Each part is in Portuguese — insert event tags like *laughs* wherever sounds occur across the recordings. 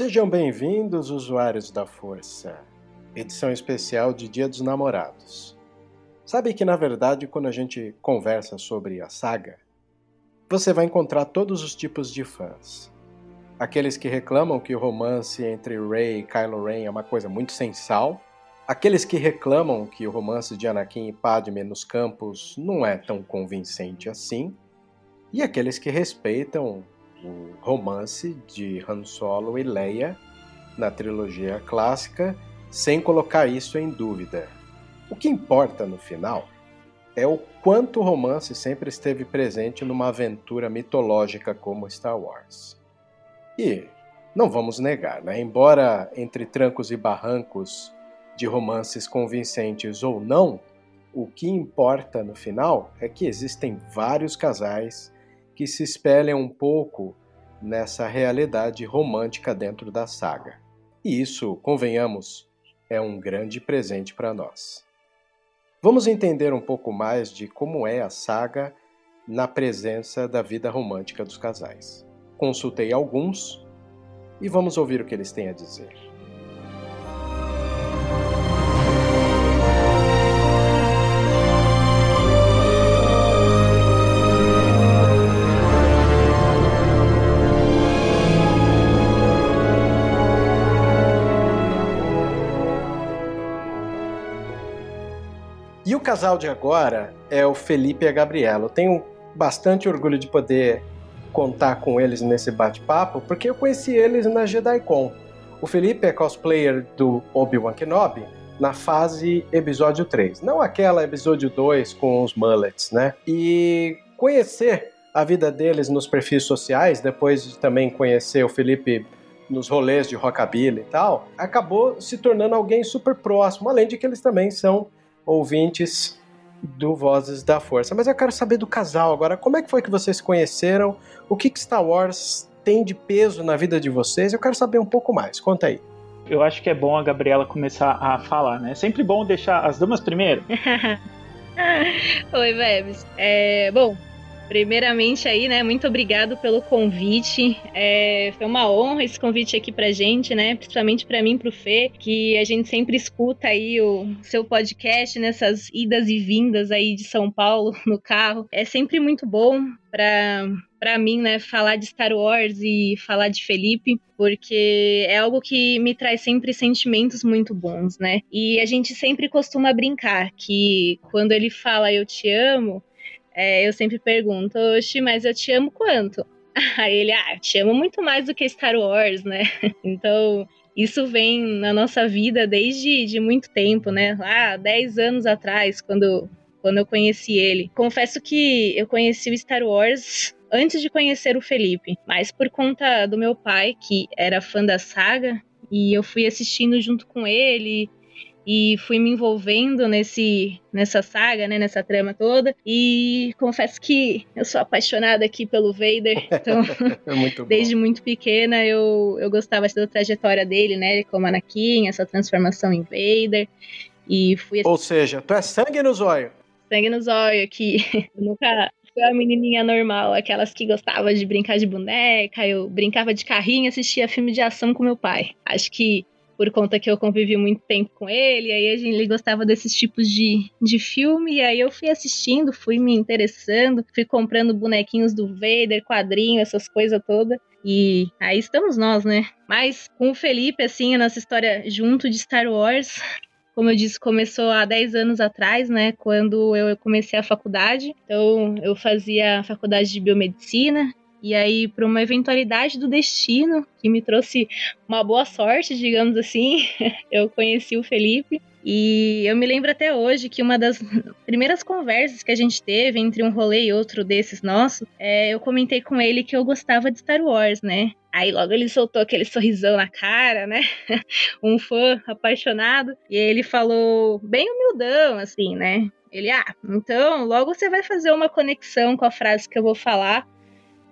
Sejam bem-vindos, usuários da Força. Edição especial de Dia dos Namorados. Sabe que, na verdade, quando a gente conversa sobre a saga, você vai encontrar todos os tipos de fãs. Aqueles que reclamam que o romance entre Rey e Kylo Ren é uma coisa muito sensal. Aqueles que reclamam que o romance de Anakin e Padme nos campos não é tão convincente assim. E aqueles que respeitam o romance de Han Solo e Leia na trilogia clássica, sem colocar isso em dúvida. O que importa no final é o quanto o romance sempre esteve presente numa aventura mitológica como Star Wars. E não vamos negar, né? embora entre trancos e barrancos de romances convincentes ou não, o que importa no final é que existem vários casais que se espelham um pouco nessa realidade romântica dentro da saga. E isso, convenhamos, é um grande presente para nós. Vamos entender um pouco mais de como é a saga na presença da vida romântica dos casais. Consultei alguns e vamos ouvir o que eles têm a dizer. E o casal de agora é o Felipe e a Gabriela. Eu tenho bastante orgulho de poder contar com eles nesse bate-papo, porque eu conheci eles na JediCon. O Felipe é cosplayer do Obi-Wan Kenobi na fase episódio 3, não aquela episódio 2 com os mullets, né? E conhecer a vida deles nos perfis sociais, depois de também conhecer o Felipe nos rolês de rockabilly e tal, acabou se tornando alguém super próximo, além de que eles também são ouvintes do Vozes da Força. Mas eu quero saber do casal agora. Como é que foi que vocês se conheceram? O que, que Star Wars tem de peso na vida de vocês? Eu quero saber um pouco mais. Conta aí. Eu acho que é bom a Gabriela começar a falar, né? É sempre bom deixar as damas primeiro. *laughs* Oi, Bebes. É, bom, primeiramente aí, né, muito obrigado pelo convite. É, foi uma honra esse convite aqui pra gente, né, principalmente para mim, pro Fê, que a gente sempre escuta aí o seu podcast nessas idas e vindas aí de São Paulo no carro. É sempre muito bom para para mim, né, falar de Star Wars e falar de Felipe, porque é algo que me traz sempre sentimentos muito bons, né? E a gente sempre costuma brincar que quando ele fala eu te amo, é, eu sempre pergunto, oxe, mas eu te amo quanto? *laughs* Aí ele, ah, te amo muito mais do que Star Wars, né? *laughs* Então, isso vem na nossa vida desde de muito tempo, né? Lá, 10 anos atrás, quando, quando eu conheci ele. Confesso que eu conheci o Star Wars antes de conhecer o Felipe, mas por conta do meu pai, que era fã da saga, e eu fui assistindo junto com ele, e fui me envolvendo nesse nessa saga, né, nessa trama toda. E confesso que eu sou apaixonada aqui pelo Vader, então *laughs* muito desde muito pequena eu, eu gostava da trajetória dele, né, como Anakin, essa transformação em Vader. E fui Ou seja, tu é sangue no zóio. sangue nos olhos aqui. Eu nunca fui a menininha normal, aquelas que gostava de brincar de boneca, eu brincava de carrinho, assistia filme de ação com meu pai. Acho que por conta que eu convivi muito tempo com ele, aí a gente, ele gostava desses tipos de, de filme, e aí eu fui assistindo, fui me interessando, fui comprando bonequinhos do Vader, quadrinho, essas coisas todas. E aí estamos nós, né? Mas com o Felipe, assim, a nossa história junto de Star Wars, como eu disse, começou há 10 anos atrás, né? Quando eu comecei a faculdade. Então, eu fazia faculdade de biomedicina. E aí, por uma eventualidade do destino, que me trouxe uma boa sorte, digamos assim, *laughs* eu conheci o Felipe. E eu me lembro até hoje que uma das primeiras conversas que a gente teve entre um rolê e outro desses nossos, é, eu comentei com ele que eu gostava de Star Wars, né? Aí logo ele soltou aquele sorrisão na cara, né? *laughs* um fã apaixonado. E ele falou, bem humildão, assim, né? Ele, ah, então logo você vai fazer uma conexão com a frase que eu vou falar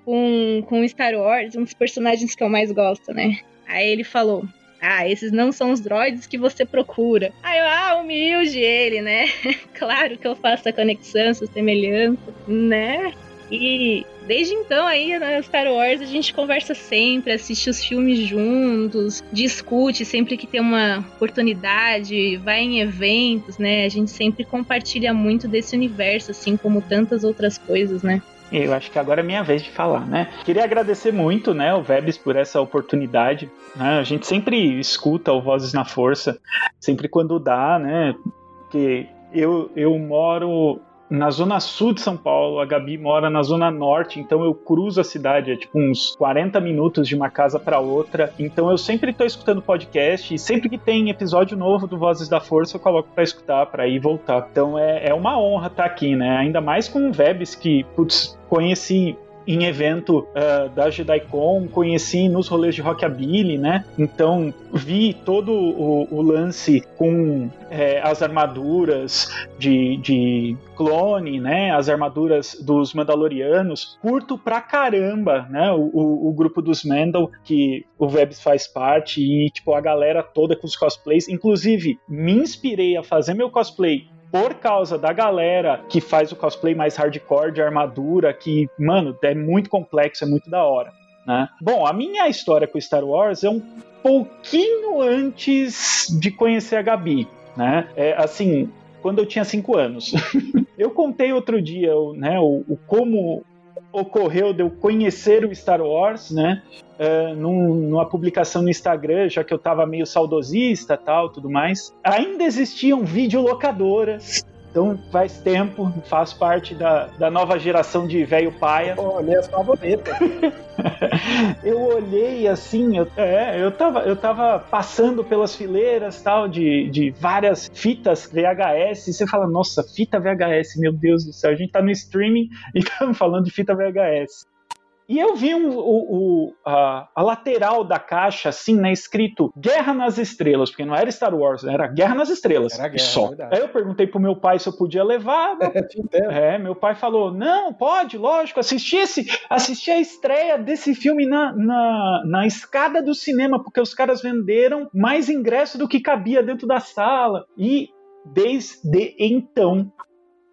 com, com Star Wars, um dos personagens que eu mais gosto, né? Aí ele falou: Ah, esses não são os droids que você procura. Aí eu, ah, humilde ele, né? *laughs* claro que eu faço a conexão, essa semelhança, né? E desde então aí na Star Wars a gente conversa sempre, assiste os filmes juntos, discute sempre que tem uma oportunidade, vai em eventos, né? A gente sempre compartilha muito desse universo, assim como tantas outras coisas, né? Eu acho que agora é minha vez de falar, né? Queria agradecer muito, né, o Vebs por essa oportunidade. Né? A gente sempre escuta o Vozes na Força, sempre quando dá, né? Porque eu, eu moro na zona sul de São Paulo, a Gabi mora na zona norte, então eu cruzo a cidade, é tipo uns 40 minutos de uma casa para outra. Então eu sempre tô escutando podcast e sempre que tem episódio novo do Vozes da Força eu coloco para escutar, para ir voltar. Então é, é uma honra estar tá aqui, né? Ainda mais com o Vebs que, putz, conheci em evento uh, da JediCon, conheci nos rolês de Rockabilly, né? Então vi todo o, o lance com é, as armaduras de, de clone, né? As armaduras dos Mandalorianos. Curto pra caramba, né? O, o, o grupo dos Mandal, que o Vebs faz parte, e tipo, a galera toda com os cosplays. Inclusive, me inspirei a fazer meu cosplay por causa da galera que faz o cosplay mais hardcore de armadura, que, mano, é muito complexo, é muito da hora. Né? Bom, a minha história com Star Wars é um pouquinho antes de conhecer a Gabi. Né? É, assim, quando eu tinha 5 anos. *laughs* eu contei outro dia né, o, o como ocorreu de eu conhecer o Star Wars, né? Uh, num, numa publicação no Instagram, já que eu estava meio saudosista tal, tudo mais. Ainda existiam videolocadoras então faz tempo, faz parte da, da nova geração de velho paia. Pô, minhas favoritas. eu olhei assim, eu, é, eu tava, eu tava passando pelas fileiras tal de, de várias fitas VHS, e você fala, nossa, fita VHS, meu Deus do céu, a gente tá no streaming e *laughs* estamos falando de fita VHS. E eu vi um, o, o, a, a, lateral da caixa, assim, né, escrito Guerra nas Estrelas, porque não era Star Wars, era Guerra nas Estrelas. Era guerra, só. É Aí eu perguntei pro meu pai se eu podia levar. *laughs* é, meu pai falou: não, pode, lógico, assisti, esse, assisti a estreia desse filme na, na, na escada do cinema, porque os caras venderam mais ingresso do que cabia dentro da sala. E desde então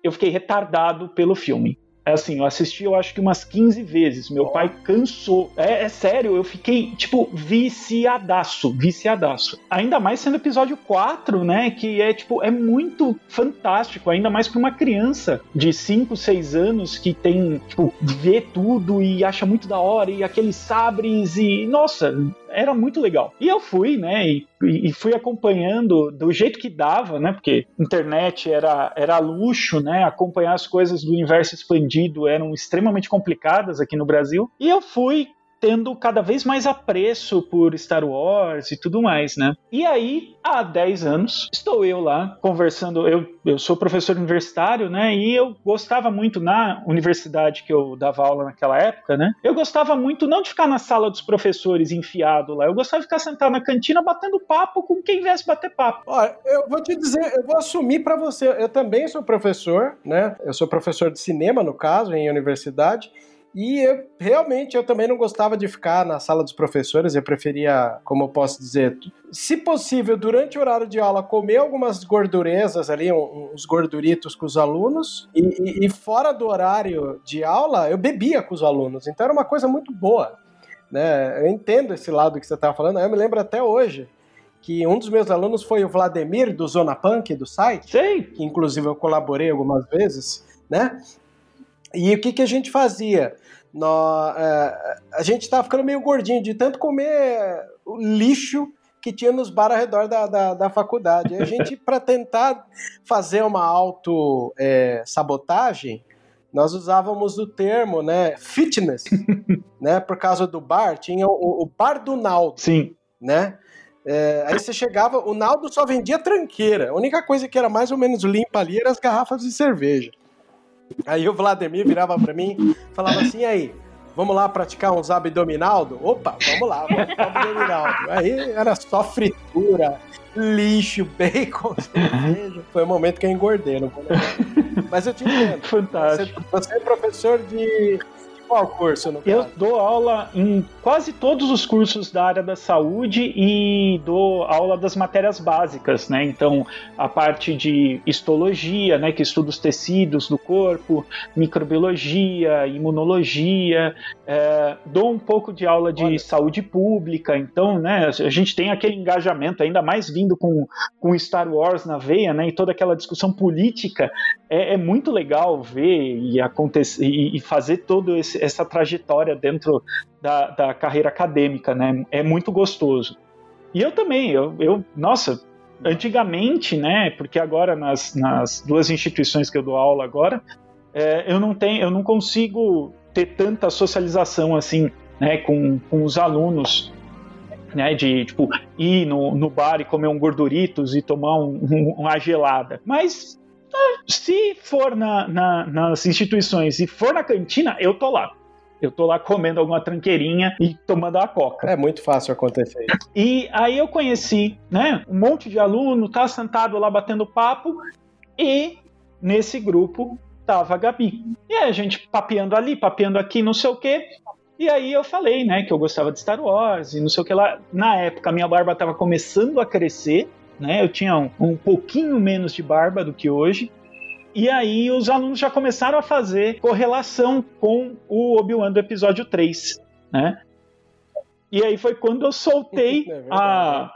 eu fiquei retardado pelo filme. É assim, eu assisti eu acho que umas 15 vezes. Meu oh. pai cansou. É, é, sério, eu fiquei, tipo, viciadaço, viciadaço. Ainda mais sendo episódio 4, né? Que é, tipo, é muito fantástico. Ainda mais pra uma criança de 5, 6 anos que tem, tipo, vê tudo e acha muito da hora. E aqueles sabres e. Nossa, era muito legal. E eu fui, né, e, e, fui acompanhando do jeito que dava, né, porque internet era, era luxo, né, acompanhar as coisas do universo expandido eram extremamente complicadas aqui no Brasil. E eu fui tendo cada vez mais apreço por Star Wars e tudo mais, né? E aí, há 10 anos, estou eu lá conversando. Eu, eu sou professor universitário, né? E eu gostava muito na universidade que eu dava aula naquela época, né? Eu gostava muito não de ficar na sala dos professores enfiado lá, eu gostava de ficar sentado na cantina batendo papo com quem viesse bater papo. Olha, eu vou te dizer, eu vou assumir para você, eu também sou professor, né? Eu sou professor de cinema, no caso, em universidade. E eu, realmente eu também não gostava de ficar na sala dos professores, eu preferia, como eu posso dizer, se possível, durante o horário de aula, comer algumas gordurezas ali, uns gorduritos com os alunos, e, e, fora do horário de aula, eu bebia com os alunos. Então era uma coisa muito boa. Né? Eu entendo esse lado que você estava falando, eu me lembro até hoje que um dos meus alunos foi o Vladimir, do Zona Punk, do site, Sim. que inclusive eu colaborei algumas vezes, né? E o que, que a gente fazia? Nós, é, a gente estava ficando meio gordinho de tanto comer o lixo que tinha nos bar ao redor da, da, da faculdade. A gente, *laughs* para tentar fazer uma auto-sabotagem, é, nós usávamos o termo né, fitness, *laughs* né, por causa do bar, tinha o, o bar do Naldo. Sim. Né? É, aí você chegava, o Naldo só vendia tranqueira. A única coisa que era mais ou menos limpa ali eram as garrafas de cerveja. Aí o Vladimir virava para mim falava assim: aí, vamos lá praticar uns abdominaldo? Opa, vamos lá, vamos abdominaldo. Aí era só fritura, lixo, *laughs* bacon, cerveja. Foi o momento que eu engordei, não vou Mas eu te entendo. *laughs* Fantástico. Você, você é professor de qual curso, no Eu dou aula em quase todos os cursos da área da saúde e dou aula das matérias básicas, né? Então, a parte de histologia, né, que estuda os tecidos do corpo, microbiologia, imunologia, é, dou um pouco de aula de Olha. saúde pública, então, né, a gente tem aquele engajamento, ainda mais vindo com, com Star Wars na veia, né, e toda aquela discussão política, é, é muito legal ver e, acontecer, e, e fazer todo esse essa trajetória dentro da, da carreira acadêmica, né? É muito gostoso. E eu também, eu, eu nossa, antigamente, né? Porque agora nas, nas duas instituições que eu dou aula agora, é, eu não tenho, eu não consigo ter tanta socialização assim, né? Com, com os alunos, né? De tipo ir no, no bar e comer um gorduritos e tomar um, um, uma gelada. Mas se for na, na, nas instituições e for na cantina, eu tô lá. Eu tô lá comendo alguma tranqueirinha e tomando a coca. É muito fácil acontecer isso. E aí eu conheci, né, um monte de aluno, tá sentado lá batendo papo e nesse grupo tava a Gabi. E aí a gente papeando ali, papeando aqui, não sei o quê. E aí eu falei, né, que eu gostava de Star Wars e não sei o que lá. Na época, minha barba tava começando a crescer né? Eu tinha um, um pouquinho menos de barba do que hoje. E aí os alunos já começaram a fazer correlação com o Obi-Wan do episódio 3, né? E aí foi quando eu soltei *laughs* é a,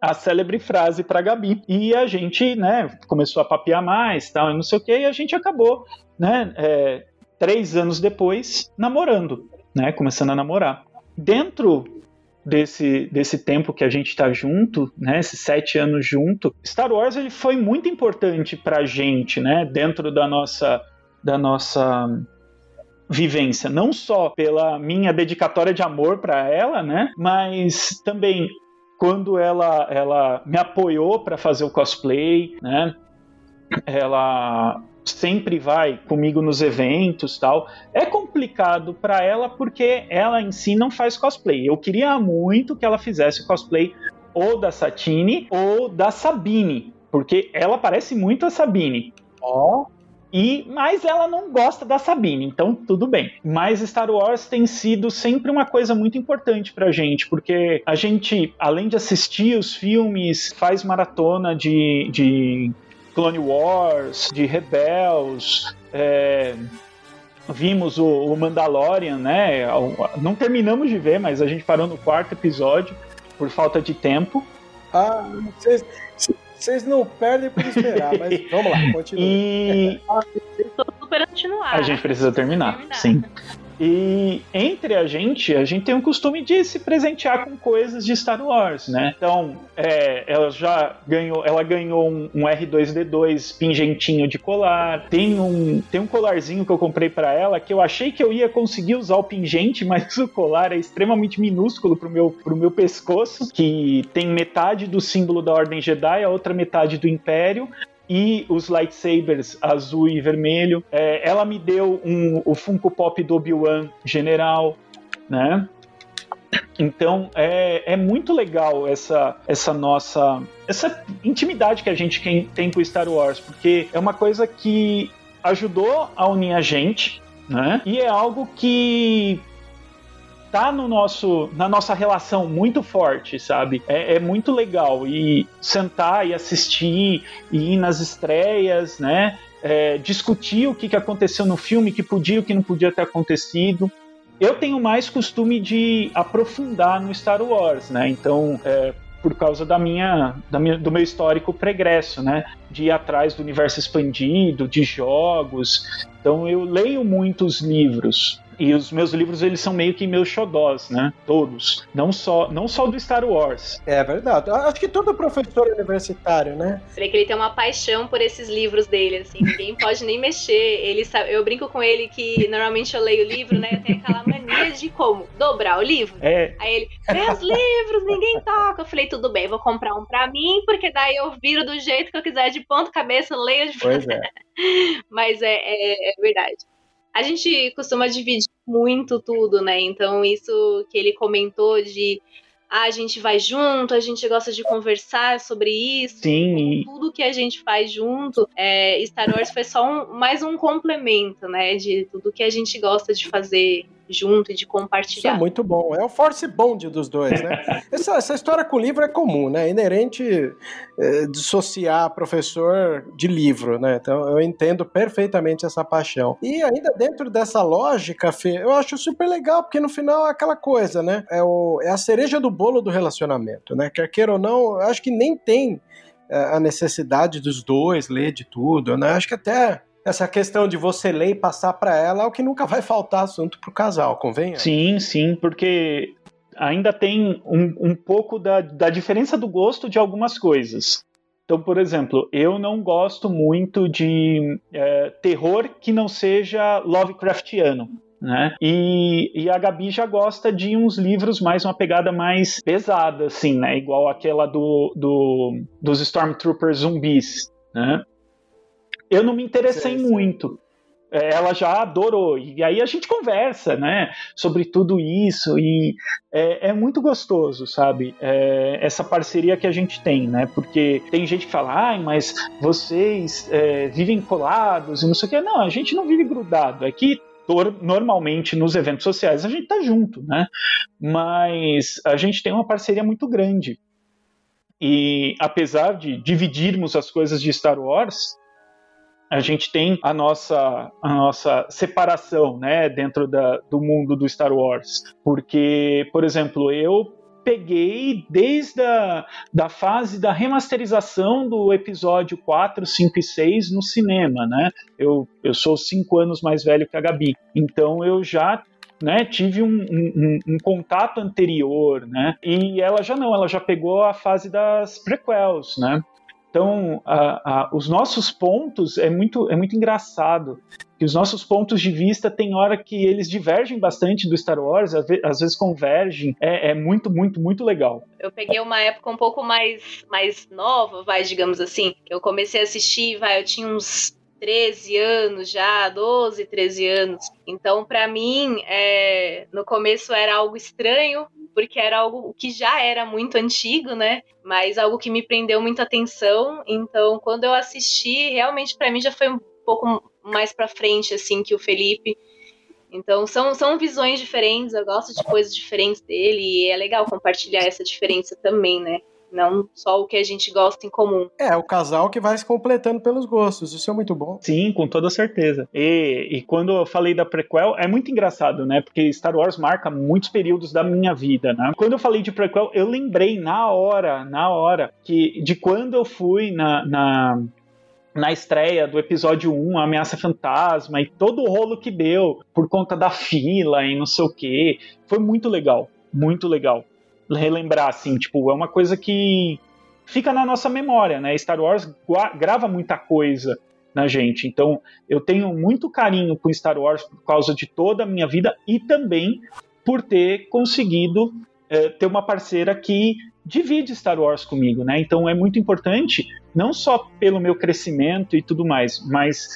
a célebre frase para Gabi. E a gente, né, começou a papear mais, tal, e não sei o que, e a gente acabou, né, é, três anos depois, namorando, né, começando a namorar. Dentro desse, desse tempo que a gente está junto, né, esses sete anos junto, Star Wars ele foi muito importante para a gente, né, dentro da nossa, da nossa vivência, não só pela minha dedicatória de amor para ela, né, mas também quando ela, ela me apoiou para fazer o cosplay, né, ela sempre vai comigo nos eventos tal. É complicado para ela porque ela em si não faz cosplay. Eu queria muito que ela fizesse cosplay ou da Satine ou da Sabine, porque ela parece muito a Sabine. Ó. Oh. E, mas ela não gosta da Sabine, então tudo bem. Mas Star Wars tem sido sempre uma coisa muito importante pra gente, porque a gente, além de assistir os filmes, faz maratona de, de Clone Wars, de Rebels, é, vimos o, o, Mandalorian, né? Não terminamos de ver, mas a gente parou no quarto episódio por falta de tempo. Ah, vocês não perdem por esperar, mas *laughs* vamos lá, continua. E... Estou super continuar. A gente precisa terminar, terminar. sim. E entre a gente, a gente tem o costume de se presentear com coisas de Star Wars, né? Então, é, ela já ganhou, ela ganhou um, um, R2D2 pingentinho de colar. Tem um, tem um colarzinho que eu comprei para ela que eu achei que eu ia conseguir usar o pingente, *laughs* mas o colar é extremamente minúsculo pro meu, pro meu pescoço, que tem metade do símbolo da Ordem Jedi, a outra metade do Império e os lightsabers azul e vermelho. É, ela me deu um, o Funko Pop do Obi-Wan General, né? Então é, é muito legal essa, essa nossa essa intimidade que a gente tem com Star Wars, porque é uma coisa que ajudou a unir a gente, né? E é algo que tá no nosso, na nossa relação muito forte, sabe? É, é, muito legal e sentar e assistir e ir nas estreias, né? É, discutir o que, que aconteceu no filme, que podia o que não podia ter acontecido. Eu tenho mais costume de aprofundar no Star Wars, né? Então, é, por causa da minha, da minha, do meu histórico pregresso, né? De ir atrás do universo expandido, de jogos. Então eu leio muitos livros. E os meus livros, eles são meio que meus xodós, né? Todos. Não só, não só do Star Wars. É verdade. Acho que todo professor universitário, né? Você vê que ele tem uma paixão por esses livros dele, assim. Ninguém *laughs* pode nem mexer. Ele sabe, eu brinco com ele que normalmente eu leio o livro, né? Eu tenho aquela mania de como? Dobrar o livro. É. Aí ele, meus livros, ninguém toca. Eu falei, tudo bem, vou comprar um pra mim, porque daí eu viro do jeito que eu quiser, de ponto cabeça, leio de Pois é. *laughs* Mas é, é, é verdade. A gente costuma dividir muito tudo, né? Então, isso que ele comentou de ah, a gente vai junto, a gente gosta de conversar sobre isso. Sim. Tudo que a gente faz junto, é, Star Wars foi só um, mais um complemento, né? De tudo que a gente gosta de fazer junto e de Isso compartilhar. é muito bom. É o force bond dos dois, né? *laughs* essa, essa história com livro é comum, né? É inerente é, dissociar professor de livro, né? Então eu entendo perfeitamente essa paixão. E ainda dentro dessa lógica, Fê, eu acho super legal, porque no final é aquela coisa, né? É, o, é a cereja do bolo do relacionamento, né? Quer queira ou não, eu acho que nem tem é, a necessidade dos dois ler de tudo, né? Acho que até essa questão de você ler e passar para ela é o que nunca vai faltar assunto pro casal, convenha? Sim, sim, porque ainda tem um, um pouco da, da diferença do gosto de algumas coisas. Então, por exemplo, eu não gosto muito de é, terror que não seja Lovecraftiano. Né? E, e, a Gabi já gosta de uns livros mais uma pegada mais pesada, assim, né? Igual aquela do, do dos Stormtroopers zumbis, né? Eu não me interessei Sei, sei. muito. É, Ela já adorou. E aí a gente conversa, né? Sobre tudo isso. E é, é muito gostoso, sabe? É, essa parceria que a gente tem, né? Porque tem gente que fala, ai, mas vocês é, vivem colados e não sei o quê. Não, a gente não vive grudado. É que tor- normalmente nos eventos sociais a gente tá junto, né? Mas a gente tem uma parceria muito grande. E apesar de dividirmos as coisas de Star Wars, a gente tem a nossa, a nossa separação né, dentro da, do mundo do Star Wars. Porque, por exemplo, eu peguei desde a da fase da remasterização do episódio 4, 5 e 6 no cinema, né? Eu, eu sou cinco anos mais velho que a Gabi, então eu já né, tive um, um- um contato anterior, né? E ela já não, ela já pegou a fase das prequels, né? Então, a- a- os nossos pontos é muito, é muito engraçado que os nossos pontos de vista tem hora que eles divergem bastante do Star Wars, às ve- às vezes convergem. É, é muito, muito, muito legal. Eu peguei uma época um pouco mais, mais nova, vai, digamos assim. Eu comecei a assistir, vai, eu tinha uns 13 anos já, 12, 13 anos. Então, pra mim, é, no começo era algo estranho, porque era algo que já era muito antigo, né? Mas algo que me prendeu muita atenção. Então, quando eu assisti, realmente pra mim já foi um pouco mais pra frente, assim, que o Felipe. Então, são, são visões diferentes, eu gosto de coisas diferentes dele, e é legal compartilhar essa diferença também, né? Não só o que a gente gosta em comum. É, o casal que vai se completando pelos gostos. Isso é muito bom. Sim, com toda certeza. E, e quando eu falei da prequel, é muito engraçado, né? Porque Star Wars marca muitos períodos da minha vida, né? Quando eu falei de prequel, eu lembrei na hora, na hora, que de quando eu fui na, na, na estreia do episódio 1, a Ameaça Fantasma, e todo o rolo que deu por conta da fila e não sei o quê. Foi muito legal, muito legal. Relembrar, assim, tipo, é uma coisa que fica na nossa memória, né? Star Wars grava muita coisa na gente. Então, eu tenho muito carinho com Star Wars por causa de toda a minha vida e também por ter conseguido eh, ter uma parceira que divide Star Wars comigo, né? Então, é muito importante, não só pelo meu crescimento e tudo mais, mas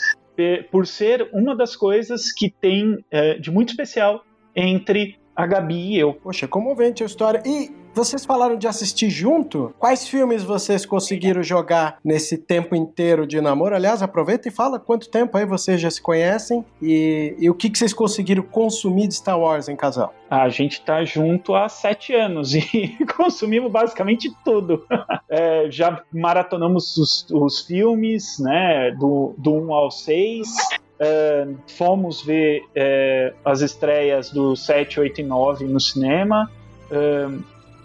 por ser uma das coisas que tem eh, de muito especial entre a Gabi e eu. Poxa, comovente a história. E vocês falaram de assistir junto. Quais filmes vocês conseguiram jogar nesse tempo inteiro de namoro? Aliás, aproveita e fala quanto tempo aí vocês já se conhecem e, e o que, que vocês conseguiram consumir de Star Wars em casal. A gente tá junto há sete anos e *laughs* consumimos basicamente tudo. *laughs* É, já maratonamos os, os filmes, né, do, do 1 ao 6. Fomos ver é, as estreias do 7, 8 e 9 no cinema.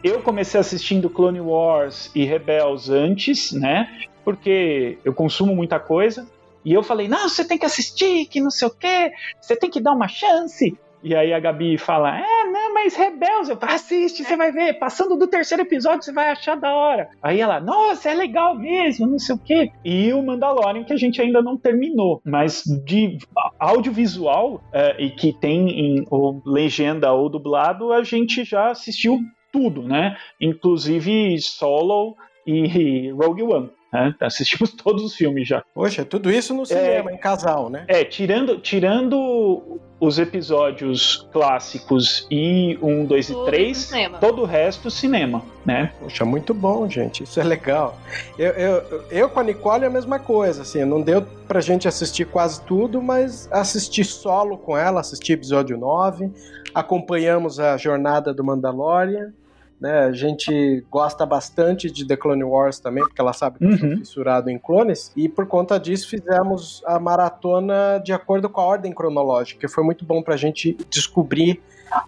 Eu comecei assistindo Clone Wars e Rebels antes, né? Porque eu consumo muita coisa. E eu falei, não, você tem que assistir, que não sei o quê, você tem que dar uma chance. E aí a Gabi fala: É, não, mas Rebels, eu assiste, você vai ver. Passando do terceiro episódio, você vai achar da hora. Aí ela, nossa, é legal mesmo, não sei o quê. E o Mandalorian, que a gente ainda não terminou. Mas de audiovisual, é, e que tem em ou legenda ou dublado, a gente já assistiu tudo, né? Inclusive Solo e Rogue One. Né? Assistimos *laughs* todos os filmes já. Poxa, tudo isso no cinema, é, em casal, né? É, tirando, tirando os episódios clássicos e um, dois e três, todo o resto cinema, né? Poxa, muito bom, gente. Isso é legal. Eu, eu, eu com a Nicole é a mesma coisa, assim, não deu pra gente assistir quase tudo, mas assisti solo com ela, assisti episódio 9, acompanhamos a jornada do Mandalorian. Né? A gente gosta bastante de The Clone Wars também, porque ela sabe que uhum. eu sou fissurado em clones. E por conta disso fizemos a maratona de acordo com a ordem cronológica, que foi muito bom pra gente descobrir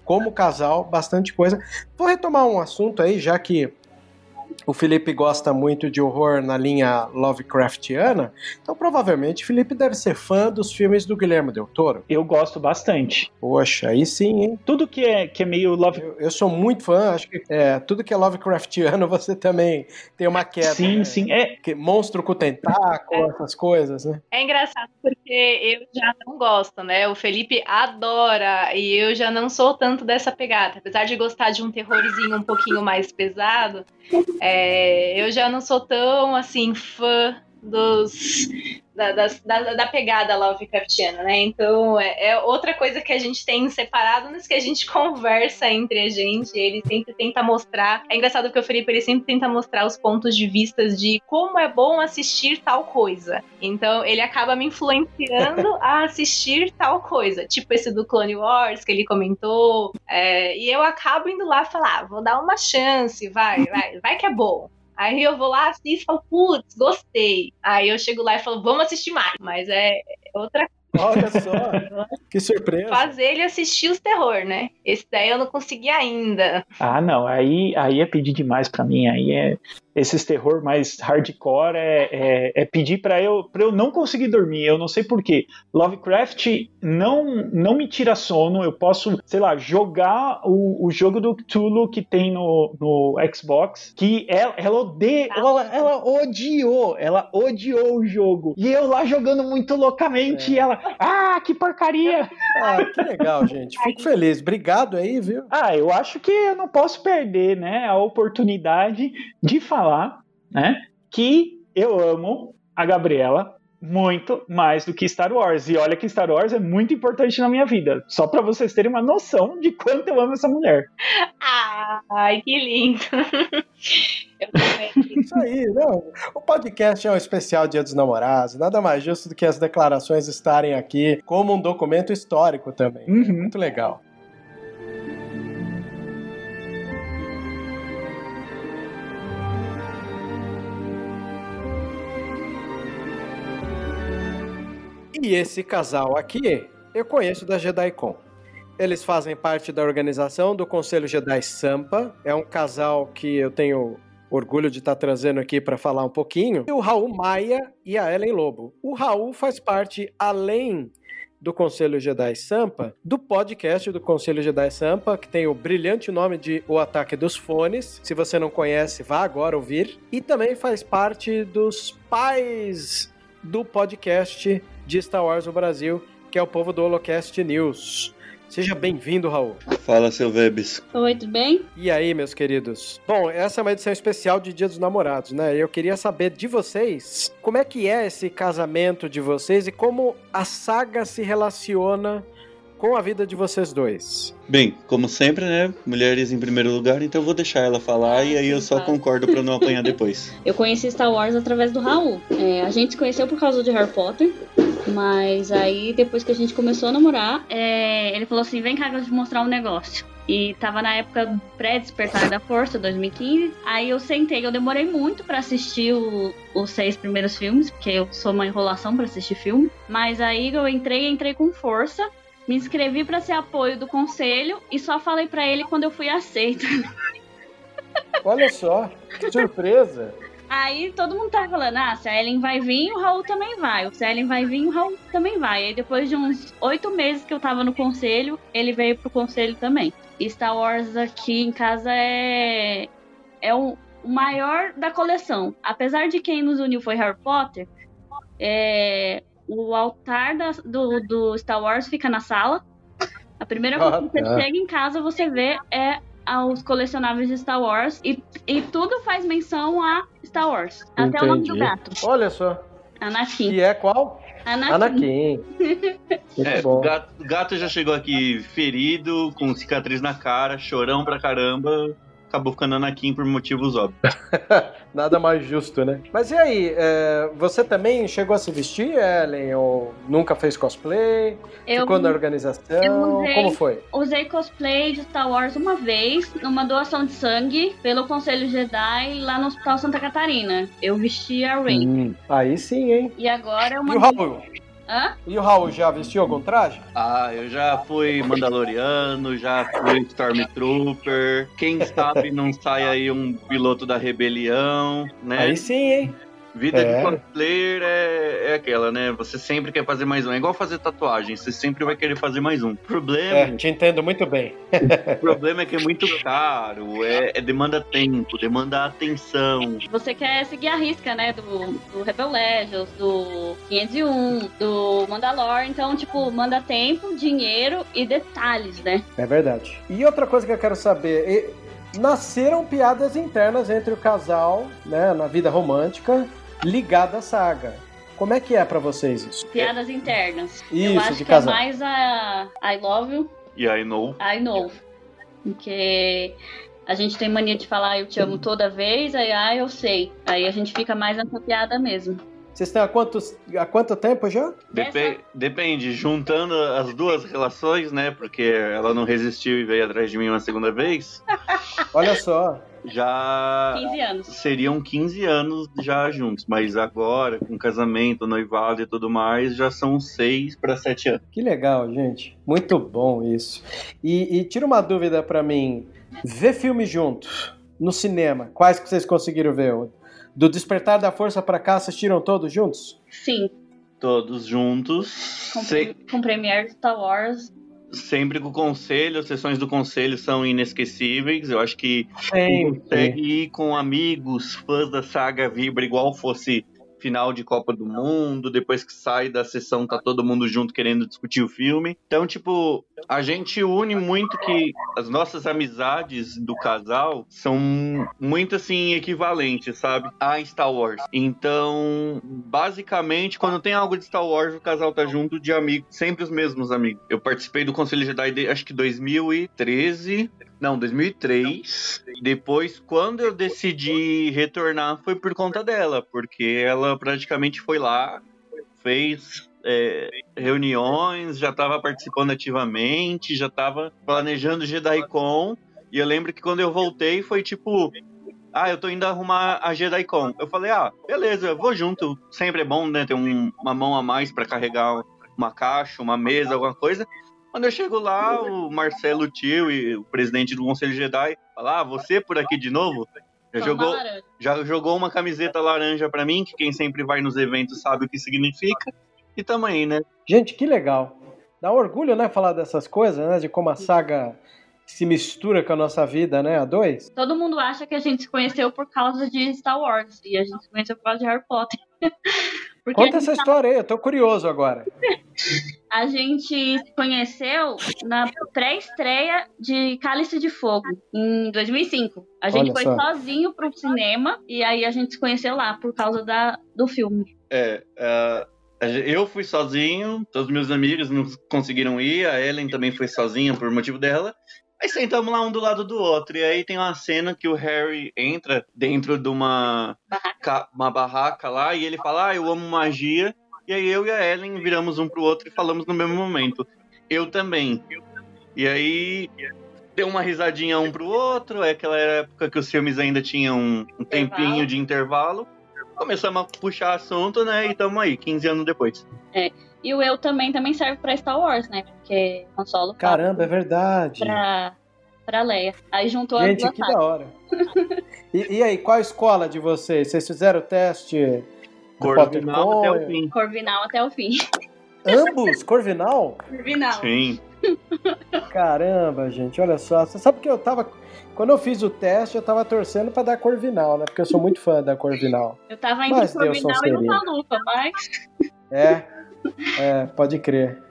como casal bastante coisa. Vou retomar um assunto aí, já que o Felipe gosta muito de horror na linha Lovecraftiana, então provavelmente o Felipe deve ser fã dos filmes do Guilherme Del Toro. Eu gosto bastante. Poxa, aí sim, hein? Tudo que é, que é meio Love... Eu, eu sou muito fã, acho que é, tudo que é Lovecraftiano *laughs* você também tem uma queda. Sim, né? sim. É... Que, monstro com tentáculo, é. essas coisas, né? É engraçado porque eu já não gosto, né? O Felipe adora e eu já não sou tanto dessa pegada. Apesar de gostar de um terrorzinho um pouquinho mais pesado, é, eu já não sou tão assim fã dos da, da, da pegada Lovecraftiana, né? Então é, é, outra coisa que a gente tem separado nos que a gente *laughs* conversa entre a gente. Ele sempre tenta mostrar. É engraçado porque o Felipe ele sempre tenta mostrar os pontos de vista de como é bom assistir tal coisa. Então ele acaba me influenciando a assistir tal coisa, tipo esse do Clone Wars que ele comentou. É, e eu acabo indo lá falar, ah, vou dar uma chance, vai, vai, vai que é bom. Aí eu vou lá, assisto e putz, gostei. Aí eu chego lá e falo, vamos assistir mais. Mas é outra Olha só, que surpresa. Fazer ele assistir os terror, né? Esse daí eu não consegui ainda. Ah, não, aí, aí é pedir demais para mim, aí é esses terror mais hardcore é, é, é pedir para eu para eu não conseguir dormir. Eu não sei porquê. Lovecraft não não me tira sono. Eu posso, sei lá, jogar o, o jogo do Cthulhu que tem no, no Xbox, que ela, ela odeia, tá. ela, ela odiou, ela odiou o jogo. E eu lá jogando muito loucamente, é. e ela, ah, que porcaria! Ah, que legal, gente. Fico feliz. Obrigado aí, viu? Ah, eu acho que eu não posso perder, né, a oportunidade de falar né, que eu amo a Gabriela muito mais do que Star Wars. E olha que Star Wars é muito importante na minha vida. Só para vocês terem uma noção de quanto eu amo essa mulher. Ai, que lindo. *laughs* *laughs* Isso aí, não. O podcast é um especial Dia dos Namorados. Nada mais justo do que as declarações estarem aqui como um documento histórico também. Uhum. Muito legal. E esse casal aqui eu conheço da JediCon. Eles fazem parte da organização do Conselho Jedi Sampa. É um casal que eu tenho orgulho de estar tá trazendo aqui para falar um pouquinho. E o Raul Maia e a Ellen Lobo. O Raul faz parte, além do Conselho Jedi Sampa, do podcast do Conselho Jedi Sampa, que tem o brilhante nome de O Ataque dos Fones. Se você não conhece, vá agora ouvir. E também faz parte dos pais do podcast de Star Wars no Brasil, que é o povo do Holocast News. Seja bem-vindo, Raul. Fala, seu Vebs. Oi, tudo bem? E aí, meus queridos? Bom, essa é uma edição especial de Dia dos Namorados, né? Eu queria saber de vocês como é que é esse casamento de vocês e como a saga se relaciona com a vida de vocês dois? Bem, como sempre, né? Mulheres em primeiro lugar, então eu vou deixar ela falar e aí eu só Claro. concordo pra não apanhar *laughs* depois. Eu conheci Star Wars através do Raul. É, a gente se conheceu por causa de Harry Potter. Mas aí, depois que a gente começou a namorar, é, ele falou assim: vem cá que eu vou te mostrar um negócio. E tava na época pré-despertar da força, 2015. Aí eu sentei, eu demorei muito pra assistir o- os seis primeiros filmes, porque eu sou uma enrolação pra assistir filme. Mas aí eu entrei, entrei com força. Me inscrevi pra ser apoio do conselho e só falei pra ele quando eu fui aceita. Olha só, que surpresa. Aí todo mundo tava falando, ah, se a Ellen vai vir, o Raul também vai. Se a Ellen vai vir, o Raul também vai. Aí depois de uns oito meses que eu tava no conselho, ele veio pro conselho também. E Star Wars aqui em casa é, é o, o maior da coleção. Apesar de quem nos uniu foi Harry Potter, é, o altar da- do, do Star Wars fica na sala. A primeira coisa Ah, que você tá. chega em casa, você vê é aos colecionáveis de Star Wars e, e tudo faz menção a Star Wars. Até o nome do Entendi. gato. Olha só. Anakin. E é qual? Anakin. Anakin. É, bom. gato, o gato já chegou aqui ferido, com cicatriz na cara, chorão pra caramba. Acabou ficando Anakin por motivos óbvios. *laughs* Nada mais justo, né? Mas e aí, é, você também chegou a se vestir, Ellen? Ou nunca fez cosplay? Eu Ficou na organização? eu usei- Como foi? usei cosplay de Star Wars uma vez, numa doação de sangue, pelo Conselho Jedi, lá no Hospital Santa Catarina. Eu vesti a Rey. Hum, aí sim, hein? E agora eu E o. Raul? Hã? E o Raul já vestiu algum traje? Ah, eu já fui Mandaloriano, já fui Stormtrooper. Quem sabe não sai aí um piloto da rebelião, né? Aí sim, hein? Vida É. de cosplayer é, é aquela, né? Você sempre quer fazer mais um. É igual fazer tatuagem, você sempre vai querer fazer mais um. O problema, É, te entendo muito bem. *laughs* o problema é que é muito caro, é, é demanda tempo, demanda atenção. Você quer seguir a risca, né? Do, do Rebel Legends, do 501, do Mandalore. Então, tipo, manda tempo, dinheiro e detalhes, né? É verdade. E outra coisa que eu quero saber, e- nasceram piadas internas entre o casal, né, na vida romântica, ligada à saga. Como é que é pra vocês isso? Piadas internas. eu Isso, acho de que casal. é mais a I love you, E aí, no. I know. Porque a gente tem mania de falar eu te amo toda vez, aí ah, eu sei. Aí a gente fica mais nessa piada mesmo. Vocês estão há, quantos, há quanto tempo já? Depe- depende, juntando as duas relações, né? Porque ela não resistiu e veio atrás de mim uma segunda vez. *laughs* Olha só. Já 15 anos. seriam 15 anos já juntos, mas agora, com casamento, noivado e tudo mais, já são 6 para 7 anos. Que legal, gente. Muito bom isso. E, e tira uma dúvida pra mim. Ver filme juntos, no cinema, quais que vocês conseguiram ver? Do Despertar da Força pra cá, assistiram todos juntos? Sim, Todos juntos, com, se- com Premiere de Star Wars. Sempre com o conselho, as sessões do conselho são inesquecíveis. Eu acho que consegue ir com amigos, fãs da saga vibra igual fosse final de Copa do Mundo, depois que sai da sessão tá todo mundo junto querendo discutir o filme. Então, tipo, a gente une muito que as nossas amizades do casal são muito assim equivalentes, sabe? A Star Wars. Então, basicamente, quando tem algo de Star Wars, o casal tá junto de amigos, sempre os mesmos amigos. Eu participei do Conselho Jedi de, acho que 2013, não, 2003. Depois, quando eu decidi retornar, foi por conta dela, porque ela praticamente foi lá, fez é, reuniões, já estava participando ativamente, já estava planejando JediCon. E eu lembro que quando eu voltei foi tipo. Ah, eu tô indo arrumar a JediCon. Eu falei, ah, beleza, eu vou junto. Sempre é bom, né? Ter um- uma mão a mais para carregar uma caixa, uma mesa, alguma coisa. Quando eu chego lá, o Marcelo Tio e o presidente do Conselho Jedi fala: Ah, você por aqui de novo? Já jogou, já jogou uma camiseta laranja pra mim, que quem sempre vai nos eventos sabe o que significa. E tamo aí, né? Gente, que legal. Dá orgulho, né, falar dessas coisas, né? De como a saga se mistura com a nossa vida, né? A dois. Todo mundo acha que a gente se conheceu por causa de Star Wars. E a gente se conheceu por causa de Harry Potter. *laughs* Porque Conta essa história aí, eu tô curioso agora. *laughs* a gente se conheceu na pré-estreia de Cálice de Fogo, em 2005. A gente Olha foi só. sozinho pro cinema e aí a gente se conheceu lá por causa da, do filme. É, é, Eu fui sozinho, todos meus amigos não conseguiram ir, a Ellen também foi sozinha por motivo dela. Aí sentamos lá um do lado do outro. E aí tem uma cena que o Harry entra dentro de uma barraca, uma barraca lá e ele fala: Ah, eu amo magia. E aí eu e a Ellen viramos um pro outro e falamos no mesmo momento. Eu também. E aí deu uma risadinha um pro outro. É aquela época que os filmes ainda tinham um, um tempinho de intervalo. Começamos a puxar assunto, né? E tamo aí, 15 anos depois. É. E o eu também também serve pra Star Wars, né? Porque Han Solo Caramba, é verdade. Pra, pra Leia. Aí juntou Gente, as que duas da hora. e, e aí, qual a escola de vocês? Vocês fizeram o teste do Corvinal até o fim. Corvinal até o fim. Ambos? Corvinal? Corvinal. Sim. Caramba, gente, olha só. Você sabe que eu tava. Quando eu fiz o teste, eu tava torcendo pra dar Corvinal, né? Porque eu sou muito fã da Corvinal. Eu tava entre Mas Corvinal e Sonserina. Lufa-Lufa, mas. É, é, pode crer.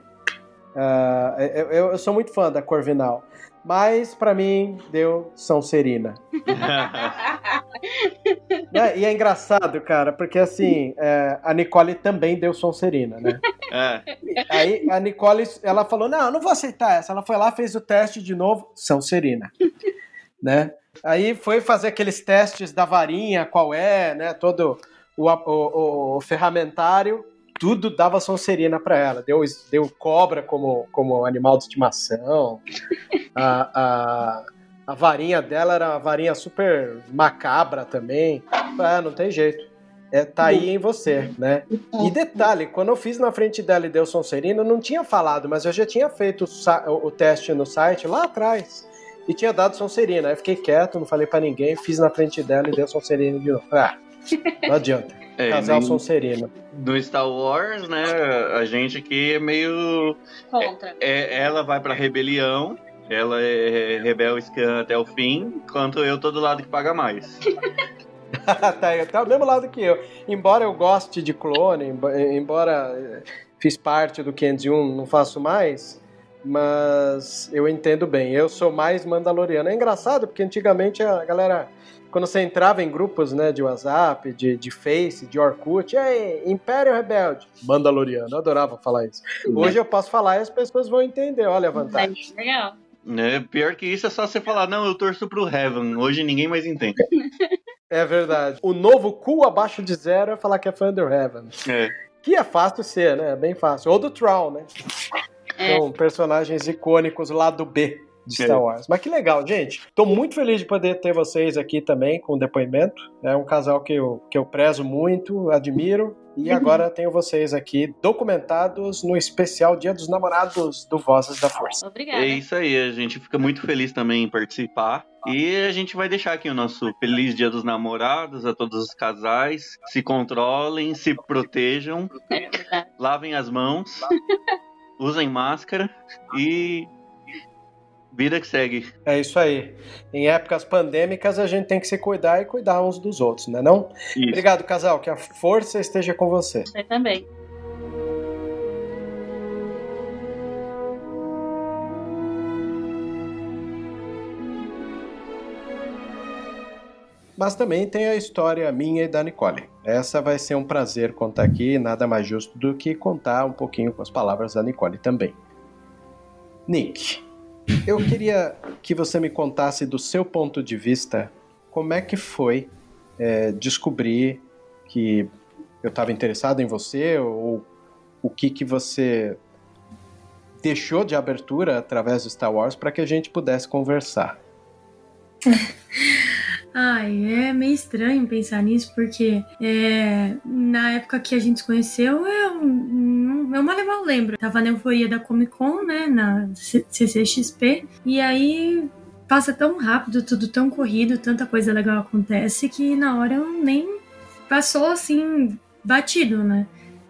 Ah, eu, eu- sou muito fã da Corvinal. Mas, pra mim, deu São Serina. *laughs* Né? E é engraçado, cara, porque assim, é, a Nicole também deu Sonserina, né? É. Aí a Nicole, ela falou: Não, eu não vou aceitar essa. Ela foi lá, fez o teste de novo, Sonserina, *laughs* né? Aí foi fazer aqueles testes da varinha, qual é, né? Todo o, o- o ferramentário, tudo dava Sonserina pra ela. Deu, deu cobra como, como animal de estimação. A, a, a varinha dela era uma varinha super macabra também. Ah, não tem jeito. É, tá aí em você, né? E detalhe, quando eu fiz na frente dela e deu Sonserina, eu não tinha falado, mas eu já tinha feito o, o- teste no site lá atrás. E tinha dado Sonserina. Aí fiquei quieto, não falei pra ninguém, fiz na frente dela e deu Sonserina de novo. Ah, não adianta. É, Casal nem- Sonserina. No Star Wars, né? A gente aqui é meio. Contra. É, ela vai pra rebelião. Ela é rebel scan até o fim, enquanto eu tô do lado que paga mais. *laughs* tá, tá do mesmo lado que eu. Embora eu goste de clone, embo- embora eh, fiz parte do 501, não faço mais, mas eu entendo bem. Eu sou mais mandaloriano. É engraçado porque antigamente a galera, quando você entrava em grupos né, de WhatsApp, de, de Face, de Orkut, ei, Império Rebelde, Mandaloriano. Eu adorava falar isso. Hoje eu posso falar e as pessoas vão entender. Olha a vantagem. Legal. Né? Pior que isso é só você falar, não, eu torço pro Heaven. Hoje ninguém mais entende. *laughs* É verdade. O novo cu abaixo de zero é falar que é fã do Heaven. É. Que é fácil ser, né? É bem fácil. Ou do Tron, né? É. São personagens icônicos lá do B de Star É. Wars. Mas que legal, gente. Tô muito feliz de poder ter vocês aqui também com o depoimento. É um casal que eu, que eu prezo muito, admiro. E agora tenho vocês aqui documentados no especial Dia dos Namorados do Vozes da Força. Obrigada. É isso aí, a gente fica muito feliz também em participar. E a gente vai deixar aqui o nosso feliz Dia dos Namorados a todos os casais. Se controlem, se protejam, É lavem as mãos, *laughs* usem máscara e vida que segue. É isso aí. Em épocas pandêmicas a gente tem que se cuidar e cuidar uns dos outros, né não? Isso. Obrigado, casal. Que a força esteja com você. Você também. Mas também tem a história minha e da Nicole. Essa vai ser um prazer contar aqui, nada mais justo do que contar um pouquinho com as palavras da Nicole também. Nick, eu queria que você me contasse do seu ponto de vista como é que foi é, descobrir que eu estava interessado em você ou o que que você deixou de abertura através do Star Wars para que a gente pudesse conversar. *laughs* Ai, é meio estranho pensar nisso, porque é, na época que a gente se conheceu, eu, não- eu mal mal lembro. Tava na euforia da Comic Con, né, na CCXP, e aí passa tão rápido, tudo tão corrido, tanta coisa legal acontece, que na hora eu nem passou assim, batido, né?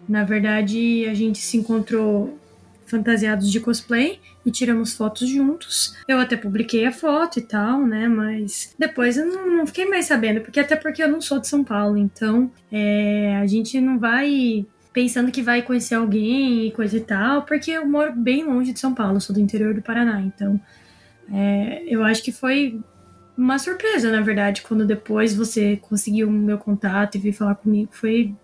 Na verdade, a gente se encontrou fantasiados de cosplay e tiramos fotos juntos. Eu até publiquei a foto e tal, né? Mas depois eu não, não fiquei mais sabendo, porque até porque eu não sou de São Paulo, então é, a gente não vai pensando que vai conhecer alguém e coisa e tal, porque eu moro bem longe de São Paulo, sou do interior do Paraná, então é, eu acho que foi uma surpresa, na verdade, quando depois você conseguiu o meu contato e veio falar comigo. Foi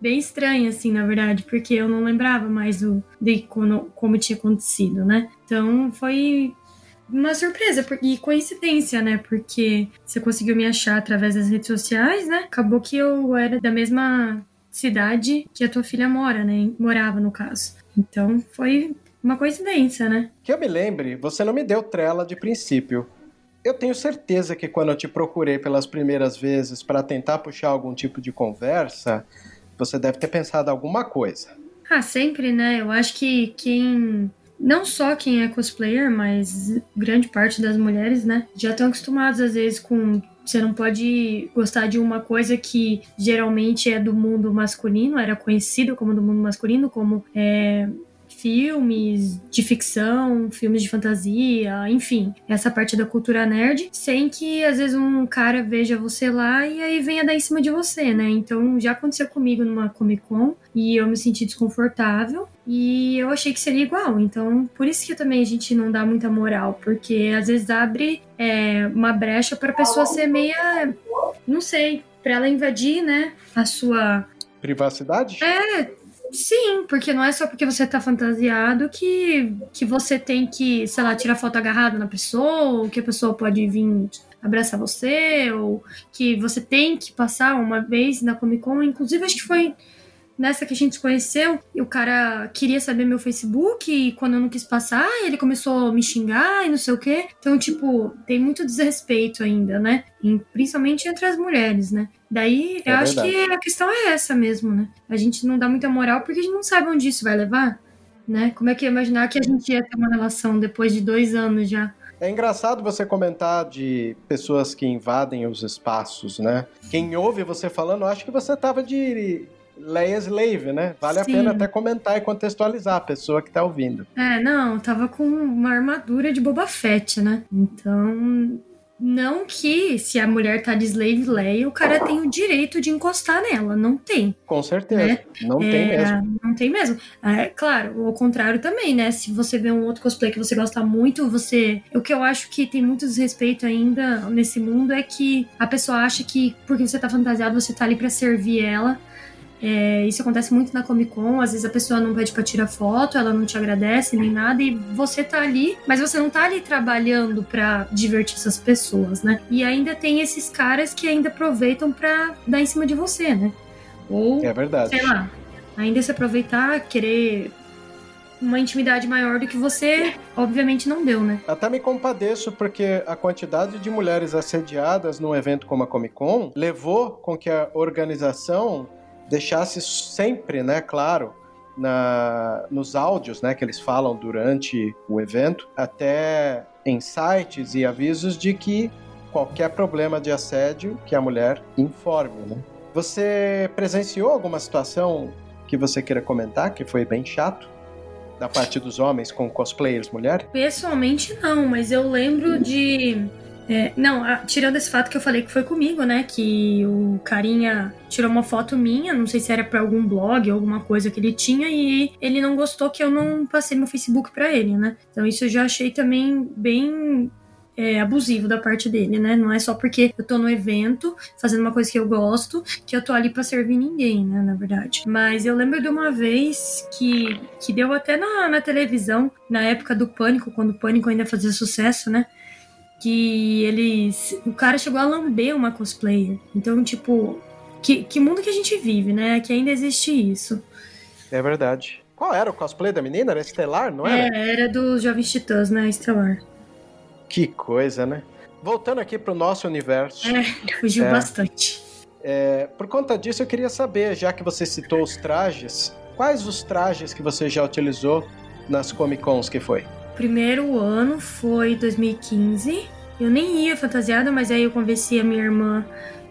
bem estranha, assim, na verdade, porque eu não lembrava mais do, de como tinha acontecido, né? Então foi uma surpresa e coincidência, né? Porque você conseguiu me achar através das redes sociais, né? Acabou que eu era da mesma cidade que a tua filha mora, né? Morava, no caso. Então foi uma coincidência, né? Que eu me lembre, você não me deu trela de princípio. Eu tenho certeza que quando eu te procurei pelas primeiras vezes para tentar puxar algum tipo de conversa, você deve ter pensado alguma coisa. Ah, sempre, né? Eu acho que quem. Não só quem é cosplayer, mas grande parte das mulheres, né? Já estão acostumados às vezes com você não pode gostar de uma coisa que geralmente é do mundo masculino, era conhecido como do mundo masculino, como é, filmes de ficção, filmes de fantasia, enfim, essa parte da cultura nerd, sem que às vezes um cara veja você lá e aí venha dar em cima de você, né? Então já aconteceu comigo numa Comic Con e eu me senti desconfortável e eu achei que seria igual. Então, por isso que também a gente não dá muita moral, porque às vezes abre é, uma brecha para a pessoa ser meia, não sei, para ela invadir, né, a sua privacidade? É, Sim, porque não é só porque você tá fantasiado que, que você tem que, sei lá, tirar foto agarrado na pessoa, ou que a pessoa pode vir abraçar você, ou que você tem que passar uma vez na Comic Con. Inclusive, acho que foi nessa que a gente se conheceu, e o cara queria saber meu Facebook, e quando eu não quis passar, ele começou a me xingar e não sei o quê. Então, tipo, tem muito desrespeito ainda, né? E principalmente entre as mulheres, né? Daí, é eu verdade. acho que a questão é essa mesmo, né? A gente não dá muita moral porque a gente não sabe onde isso vai levar, né? Como é que ia imaginar que a gente ia ter uma relação depois de dois anos já? É engraçado você comentar de pessoas que invadem os espaços, né? Quem ouve você falando, acho que você tava de Leia Slave, né? Vale Sim. a pena até comentar e contextualizar a pessoa que tá ouvindo. É, não, tava com uma armadura de Boba Fett, né? Então, não que se a mulher tá de Slave Leia, o cara tem o direito de encostar nela. Não tem. Com certeza. Né? Não é, tem mesmo. Não tem mesmo. É, claro, o contrário também, né? Se você vê um outro cosplay que você gosta muito, você. O que eu acho que tem muito desrespeito ainda nesse mundo é que a pessoa acha que porque você tá fantasiado, você tá ali para servir ela é, isso acontece muito na Comic Con, às vezes a pessoa não pede pra tirar foto, ela não te agradece nem nada, e você tá ali, mas você não tá ali trabalhando pra divertir essas pessoas, né? E ainda tem esses caras que ainda aproveitam pra dar em cima de você, né? Ou, é verdade. sei lá, ainda se aproveitar, querer uma intimidade maior do que você, obviamente, não deu, né? Até me compadeço porque a quantidade de mulheres assediadas num evento como a Comic Con levou com que a organização deixasse sempre, né, claro, na, nos áudios né, que eles falam durante o evento, até em sites e avisos de que qualquer problema de assédio que a mulher informe. Né? Você presenciou alguma situação que você queira comentar que foi bem chato? Da parte dos homens com cosplayers mulher? Pessoalmente não, mas eu lembro de é, não, a, tirando esse fato que eu falei que foi comigo, né? Que o carinha tirou uma foto minha, não sei se era para algum blog ou alguma coisa que ele tinha, e ele não gostou que eu não passei meu Facebook para ele, né? Então isso eu já achei também bem é, abusivo da parte dele, né? Não é só porque eu tô no evento fazendo uma coisa que eu gosto que eu tô ali para servir ninguém, né? Na verdade. Mas eu lembro de uma vez que, que deu até na, na televisão, na época do Pânico, quando o Pânico ainda fazia sucesso, né? Que eles. O cara chegou a lamber uma cosplayer. Então, tipo, que, que mundo que a gente vive, né? Que ainda existe isso. É verdade. Qual era o cosplay da menina? Era Estelar, não era? É, era dos Jovens Titãs, né? Estelar. Que coisa, né? Voltando aqui pro nosso universo. É, fugiu é, bastante. É, por conta disso, eu queria saber, já que você citou os trajes, quais os trajes que você já utilizou nas Comic Cons que foi? Primeiro ano foi 2015. Eu nem ia fantasiada, mas aí eu convenci a minha irmã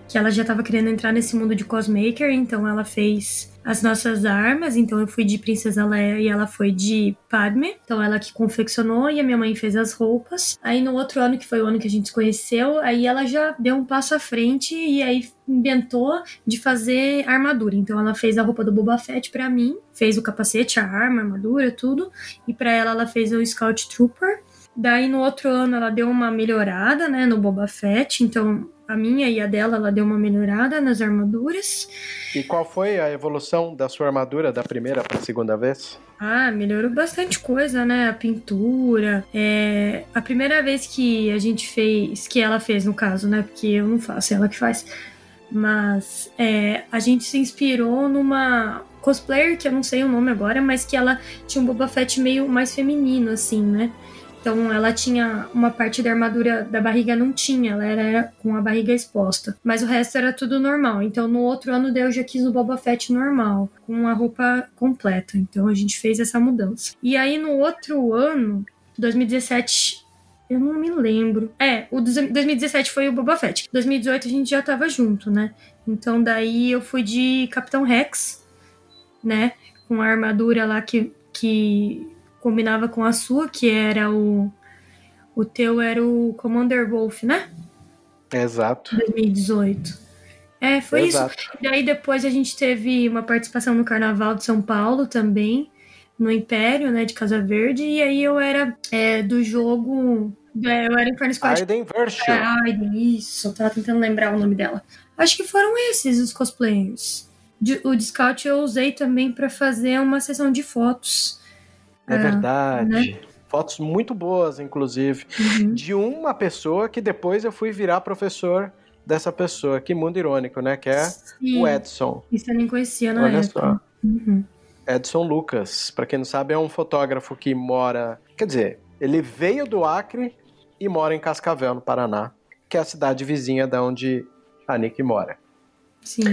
que ela já estava querendo entrar nesse mundo de cosmaker, então ela fez as nossas armas, então eu fui de Princesa Leia e ela foi de Padme, então ela que confeccionou e a minha mãe fez as roupas. Aí no outro ano, que foi o ano que a gente se conheceu, aí ela já deu um passo à frente e aí inventou de fazer armadura. Então ela fez a roupa do Boba Fett para mim, fez o capacete, a arma, a armadura, tudo, e para ela ela fez o Scout Trooper. Daí no outro ano ela deu uma melhorada, né, no Boba Fett, então a minha e a dela, ela deu uma melhorada nas armaduras. E qual foi a evolução da sua armadura da primeira para a segunda vez? Ah, melhorou bastante coisa, né? A pintura. É... A primeira vez que a gente fez, que ela fez no caso, né? Porque eu não faço, é ela que faz. Mas é, a gente se inspirou numa cosplayer, que eu não sei o nome agora, mas que ela tinha um Boba Fett meio mais feminino, assim, né? Então ela tinha uma parte da armadura da barriga não tinha, ela era com a barriga exposta. Mas o resto era tudo normal. Então no outro ano eu já quis o Boba Fett normal, com a roupa completa. Então a gente fez essa mudança. E aí no outro ano, 2017, eu não me lembro. É, o 2017 foi o Boba Fett. 2018 a gente já tava junto, né? Então daí eu fui de Capitão Rex, né? Com a armadura lá que, que combinava com a sua, que era o. O teu era o Commander Wolf, né? Exato. 2018. É, foi Exato. isso. E aí depois a gente teve uma participação no Carnaval de São Paulo também, no Império, né, de Casa Verde. E aí eu era é, do jogo. É, eu era Inferno Squad. Aiden Virtue. É, Aiden, isso. Eu tava tentando lembrar o nome dela. Acho que foram esses os cosplayers. De- O de Scout eu usei também pra fazer uma sessão de fotos. É Ah, verdade. né? Fotos muito boas, inclusive, Uhum. de uma pessoa que depois eu fui virar professor dessa pessoa. Que mundo irônico, né? Que é Sim, o Edson. Isso eu nem conhecia na Olha época. só. Uhum. Edson Lucas. Pra quem não sabe, é um fotógrafo que mora. Quer dizer, ele veio do Acre e mora em Cascavel, no Paraná, que é a cidade vizinha da onde a Nick mora. Sim.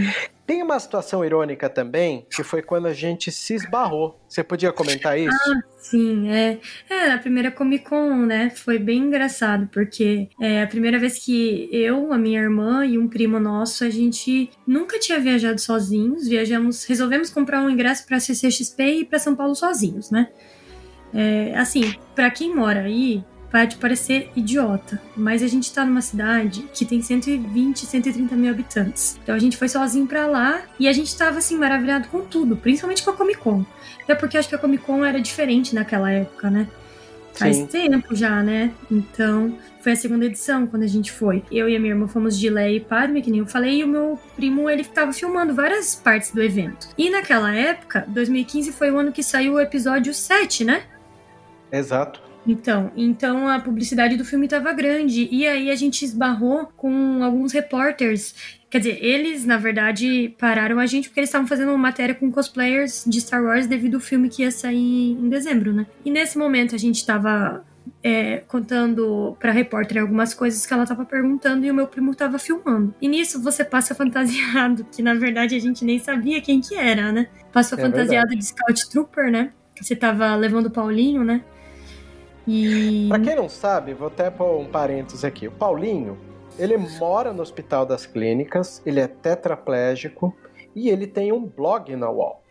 Tem uma situação irônica também, que foi quando a gente se esbarrou. Você podia comentar isso? Sim, é. É, a primeira Comic Con, né? Foi bem engraçado, porque é a primeira vez que eu, a minha irmã e um primo nosso, a gente nunca tinha viajado sozinhos. Viajamos, resolvemos comprar um ingresso pra CCXP e pra São Paulo sozinhos, né? É, assim, pra quem mora aí, pode parecer idiota, mas a gente tá numa cidade que tem 120, 130 mil habitantes. Então a gente foi sozinho pra lá e a gente tava assim maravilhado com tudo, principalmente com a Comic Con. Até porque acho que a Comic Con era diferente naquela época, né? Faz Sim. tempo já, né? Então, foi a segunda edição quando a gente foi. Eu e a minha irmã fomos de Leia e Padme, que nem eu falei, e o meu primo, ele tava filmando várias partes do evento. E naquela época, 2015 foi o ano que saiu o episódio 7, né? Exato. Então, então a publicidade do filme estava grande e aí a gente esbarrou com alguns repórteres. Quer dizer, eles na verdade pararam a gente porque eles estavam fazendo uma matéria com cosplayers de Star Wars devido ao filme que ia sair em dezembro, né? E nesse momento a gente estava é, contando pra repórter algumas coisas que ela tava perguntando e o meu primo tava filmando. E nisso você passa *laughs* fantasiado, que na verdade a gente nem sabia quem que era, né? Passou É fantasiado de Scout Trooper, né? Você tava levando o Paulinho, né? E. Pra quem não sabe, vou até pôr um parênteses aqui. O Paulinho, ele mora no Hospital das Clínicas, ele é tetraplégico e ele tem um blog na UOL,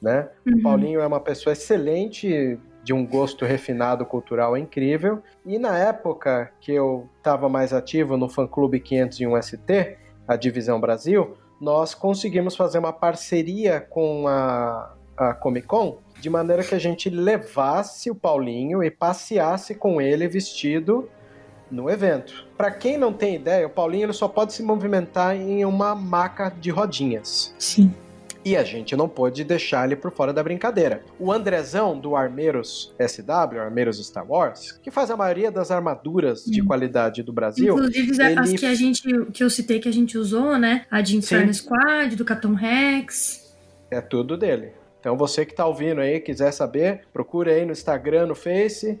né? Uhum. O Paulinho é uma pessoa excelente, de um gosto refinado cultural incrível. E na época que eu estava mais ativo no fã-clube 501ST, a Divisão Brasil, nós conseguimos fazer uma parceria com a, a Comic Con, de maneira que a gente levasse o Paulinho e passeasse com ele vestido no evento. Para quem não tem ideia, o Paulinho ele só pode se movimentar em uma maca de rodinhas. Sim. E a gente não pôde deixar ele por fora da brincadeira. O Andrezão do Armeiros SW, Armeiros Star Wars, que faz a maioria das armaduras de qualidade do Brasil, Inclusive ele- as que a gente que eu citei que a gente usou, né? A de Inferno Sim. Squad, do Capitão Rex. é tudo dele. Então você que tá ouvindo aí, quiser saber, procure aí no Instagram, no Face,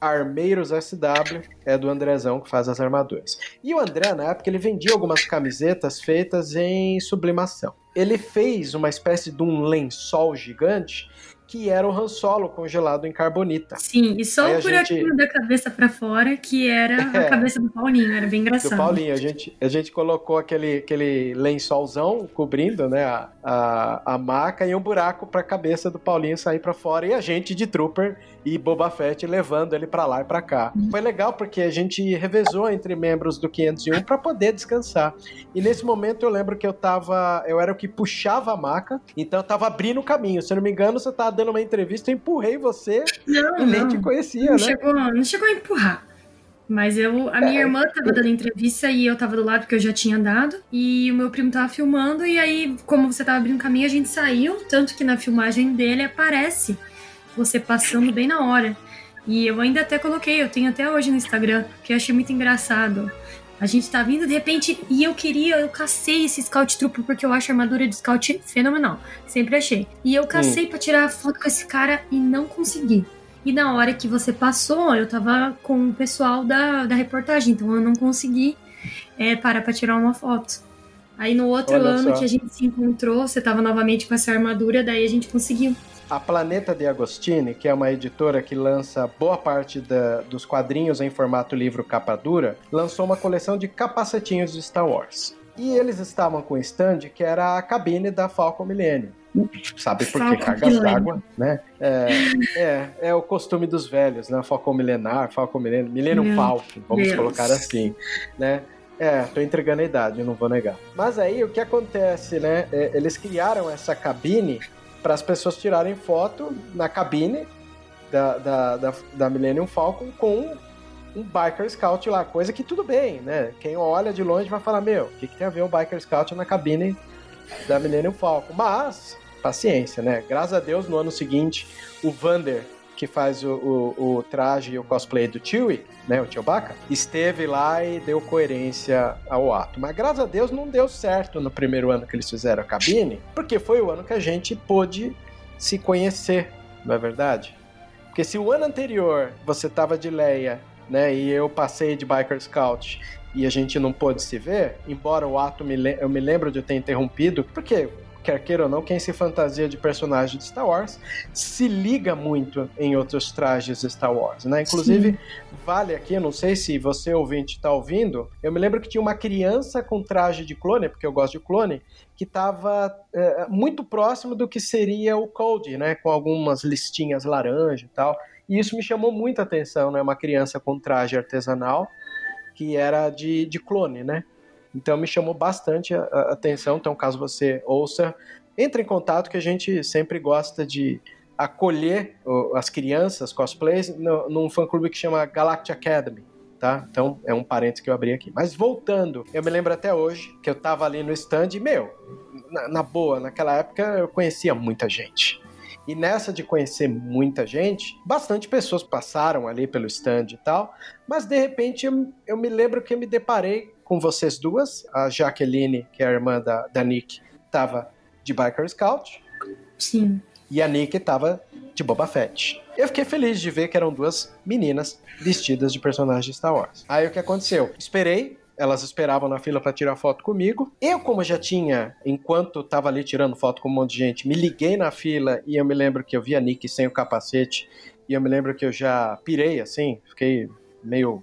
Armeiros SW, é do Andrezão que faz as armaduras. E o André, na época, ele vendia algumas camisetas feitas em sublimação. Ele fez uma espécie de um lençol gigante que era o Han Solo congelado em carbonita. Sim, e só a o buraquinho gente- da cabeça pra fora, que era *laughs* É. a cabeça do Paulinho, era bem Do engraçado. Paulinho, a gente, a gente colocou aquele, aquele lençolzão cobrindo né, a, a, a maca e um buraco pra cabeça do Paulinho sair pra fora e a gente de Trooper e Boba Fett levando ele pra lá e pra cá. Foi legal porque a gente revezou entre membros do 501 pra poder descansar. E nesse momento eu lembro que eu tava. Eu era o que puxava a maca, então eu tava abrindo o caminho. Se não me engano, você tava dando uma entrevista, eu empurrei você Não, e nem não. te conhecia, Não né? chegou, não chegou a empurrar. Mas eu, a minha É. irmã tava dando entrevista e eu tava do lado porque eu já tinha dado. E o meu primo tava filmando, e aí, como você tava abrindo caminho, a gente saiu. Tanto que na filmagem dele aparece você passando bem na hora. E eu ainda até coloquei, eu tenho até hoje no Instagram, que eu achei muito engraçado. A gente tá vindo de repente e eu queria, eu cacei esse Scout Trooper porque eu acho a armadura de Scout fenomenal. Sempre achei. E eu cacei pra tirar foto com esse cara e não consegui. E na hora que você passou, eu tava com o pessoal da, da reportagem, então eu não consegui é, parar pra tirar uma foto. Aí no outro Olha ano só. que a gente se encontrou, você tava novamente com essa armadura, daí a gente conseguiu. A Planeta de Agostini, que é uma editora que lança boa parte da- dos quadrinhos em formato livro capa dura, lançou uma coleção de capacetinhos de Star Wars. E eles estavam com um stand que era a cabine da Falcon Millennium. Sabe por que cargas d'água, né? É, é, é o costume dos velhos, né? Falcon Milenar, Falcon Millennium, Millennium Meu Falcon, vamos Deus. colocar assim, né? É, tô entregando a idade, não vou negar. Mas aí o que acontece, né? É, eles criaram essa cabine para as pessoas tirarem foto na cabine da, da, da, da Millennium Falcon com um Biker Scout lá, coisa que tudo bem, né? Quem olha de longe vai falar, meu, o que, que tem a ver o Biker Scout na cabine da Millennium Falcon? Mas, paciência, né? Graças a Deus, no ano seguinte, o Vander, que faz o, o, o traje e o cosplay do Chewie, né, o Chewbacca, esteve lá e deu coerência ao ato. Mas graças a Deus não deu certo no primeiro ano que eles fizeram a cabine, porque foi o ano que a gente pôde se conhecer, não é verdade? Porque se o ano anterior você tava de Leia, né, e eu passei de Biker Scout e a gente não pôde se ver, embora o ato me eu me lembro de eu ter interrompido, porque quer queira ou não, quem se fantasia de personagem de Star Wars se liga muito em outros trajes de Star Wars, né? Inclusive, vale aqui, eu não sei se você ouvinte está ouvindo, eu me lembro que tinha uma criança com traje de clone, porque eu gosto de clone, que estava muito próximo do que seria o Code, né? Com algumas listinhas laranja e tal. E isso me chamou muita atenção, né? Uma criança com traje artesanal que era de, de clone, né? Então me chamou bastante a, atenção. Então, caso você ouça, entre em contato que a gente sempre gosta de acolher as crianças cosplays no, num fã-clube que chama Galactic Academy. Tá? Então é um parênteses que eu abri aqui. Mas voltando, eu me lembro até hoje que eu tava ali no stand e, meu, na, na boa, naquela época eu conhecia muita gente. E nessa de conhecer muita gente, bastante pessoas passaram ali pelo stand e tal, mas de repente eu, eu me lembro que eu me deparei com vocês duas, a Jaqueline, que é a irmã da, da Nick, tava de Biker Scout, Sim. e a Nick tava de Boba Fett. Eu fiquei feliz de ver que eram duas meninas vestidas de personagens Star Wars. Aí o que aconteceu? Esperei, elas esperavam na fila para tirar foto comigo. Eu, como já tinha, enquanto tava ali tirando foto com um monte de gente, me liguei na fila e eu me lembro que eu vi a Nick sem o capacete. E eu me lembro que eu já pirei assim, fiquei meio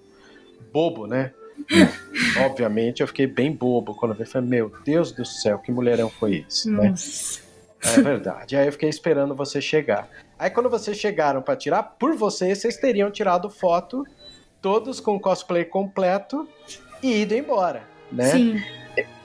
bobo, né? *laughs* Obviamente, eu fiquei bem bobo quando eu vi. Falei, meu Deus do céu, que mulherão foi esse, né? Nossa. É verdade. Aí eu fiquei esperando você chegar. Aí quando vocês chegaram pra tirar, por vocês, vocês teriam tirado foto, todos com cosplay completo e ido embora, né? Sim.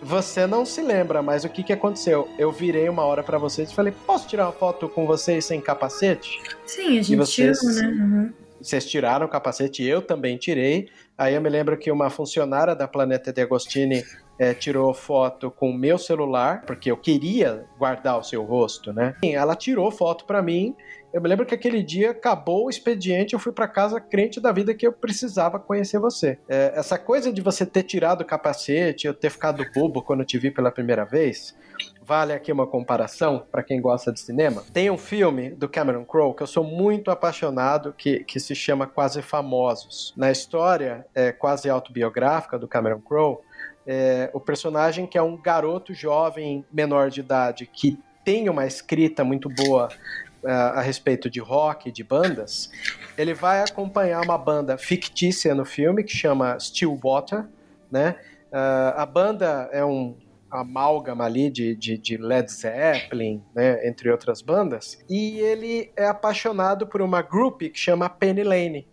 Você não se lembra, mas o que, que aconteceu? Eu virei uma hora pra vocês e falei, posso tirar uma foto com vocês sem capacete? Sim, a gente vocês- tirou, né? Uhum. Vocês tiraram o capacete, eu também tirei. Aí eu me lembro que uma funcionária da Planeta de Agostini eh, tirou foto com o meu celular, porque eu queria guardar o seu rosto, né? Ela tirou foto pra mim. Eu me lembro que aquele dia acabou o expediente, eu fui pra casa crente da vida que eu precisava conhecer você. Eh, essa coisa de você ter tirado o capacete, eu ter ficado bobo quando eu te vi pela primeira vez, Vale aqui uma comparação para quem gosta de cinema. Tem um filme do Cameron Crowe que eu sou muito apaixonado, que, que se chama Quase Famosos. Na história é, quase autobiográfica do Cameron Crowe, é, o personagem que é um garoto jovem menor de idade que tem uma escrita muito boa a, respeito de rock, de bandas, ele vai acompanhar uma banda fictícia no filme que chama Stillwater, né? Ah, a banda é um amálgama ali de, de, de Led Zeppelin, né, entre outras bandas, e ele é apaixonado por uma group que chama Penny Lane,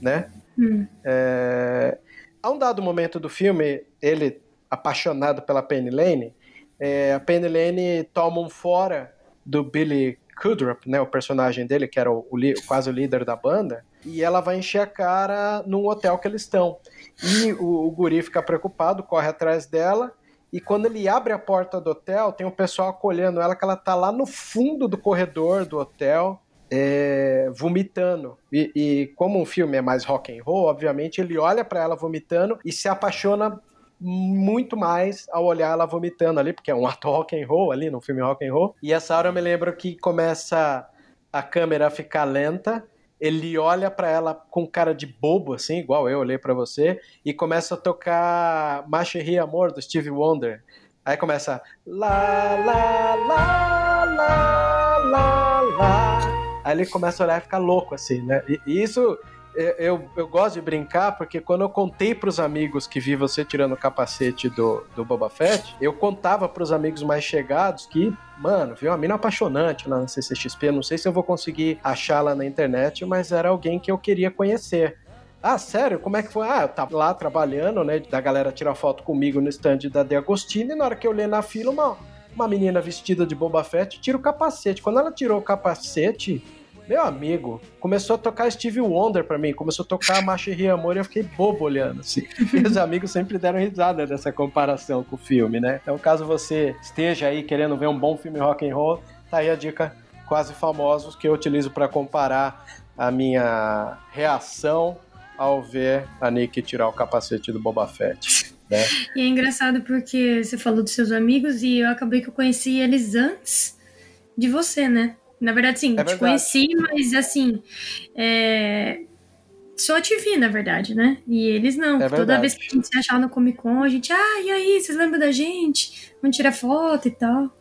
né? Hum. É, a um dado momento do filme, ele apaixonado pela Penny Lane, é, a Penny Lane toma um fora do Billy Kudrup, né, o personagem dele, que era o, o quase o líder da banda, e ela vai encher a cara num hotel que eles estão. E o, o guri fica preocupado, corre atrás dela. E quando ele abre a porta do hotel, tem um pessoal acolhendo ela, que ela tá lá no fundo do corredor do hotel, é, vomitando. E, e, como um filme é mais rock and roll, obviamente ele olha para ela vomitando e se apaixona muito mais ao olhar ela vomitando ali, porque é um *laughs* ato rock and roll ali, no filme rock and roll. E essa hora eu me lembro que começa a câmera a ficar lenta ele olha para ela com cara de bobo, assim, igual eu olhei para você, e começa a tocar Macherie Amor, do Steve Wonder. Aí começa lá, lá, lá, lá. Aí ele começa a olhar e ficar louco, assim, né? E, e isso eu, eu gosto de brincar porque quando eu contei para os amigos que vi você tirando o capacete do, do Boba Fett, eu contava para os amigos mais chegados que, mano, viu uma mina apaixonante lá na CCXP. Não sei se eu vou conseguir achá-la na internet, mas era alguém que eu queria conhecer. Ah, sério? Como é que foi? Ah, eu tava lá trabalhando, né? Da galera tirar foto comigo no stand da De Agostini, e na hora que eu olhei na fila, uma, uma menina vestida de Boba Fett tira o capacete. Quando ela tirou o capacete, meu amigo, começou a tocar Steve Wonder pra mim, começou a tocar Macherie Amor e eu fiquei bobo olhando, assim. *laughs* Meus amigos sempre deram risada dessa comparação com o filme, né? Então, caso você esteja aí querendo ver um bom filme rock and roll, tá aí a dica quase famosos que eu utilizo para comparar a minha reação ao ver a Nick tirar o capacete do Boba Fett. Né? E é engraçado porque você falou dos seus amigos e eu acabei que eu conheci eles antes de você, né? Na verdade, sim, é te conheci, mas assim. É... Só te vi, na verdade, né? E eles não. É Toda vez que a gente se achava no Comic Con, a gente, ah, e aí, vocês lembram da gente? Vamos tirar foto e tal.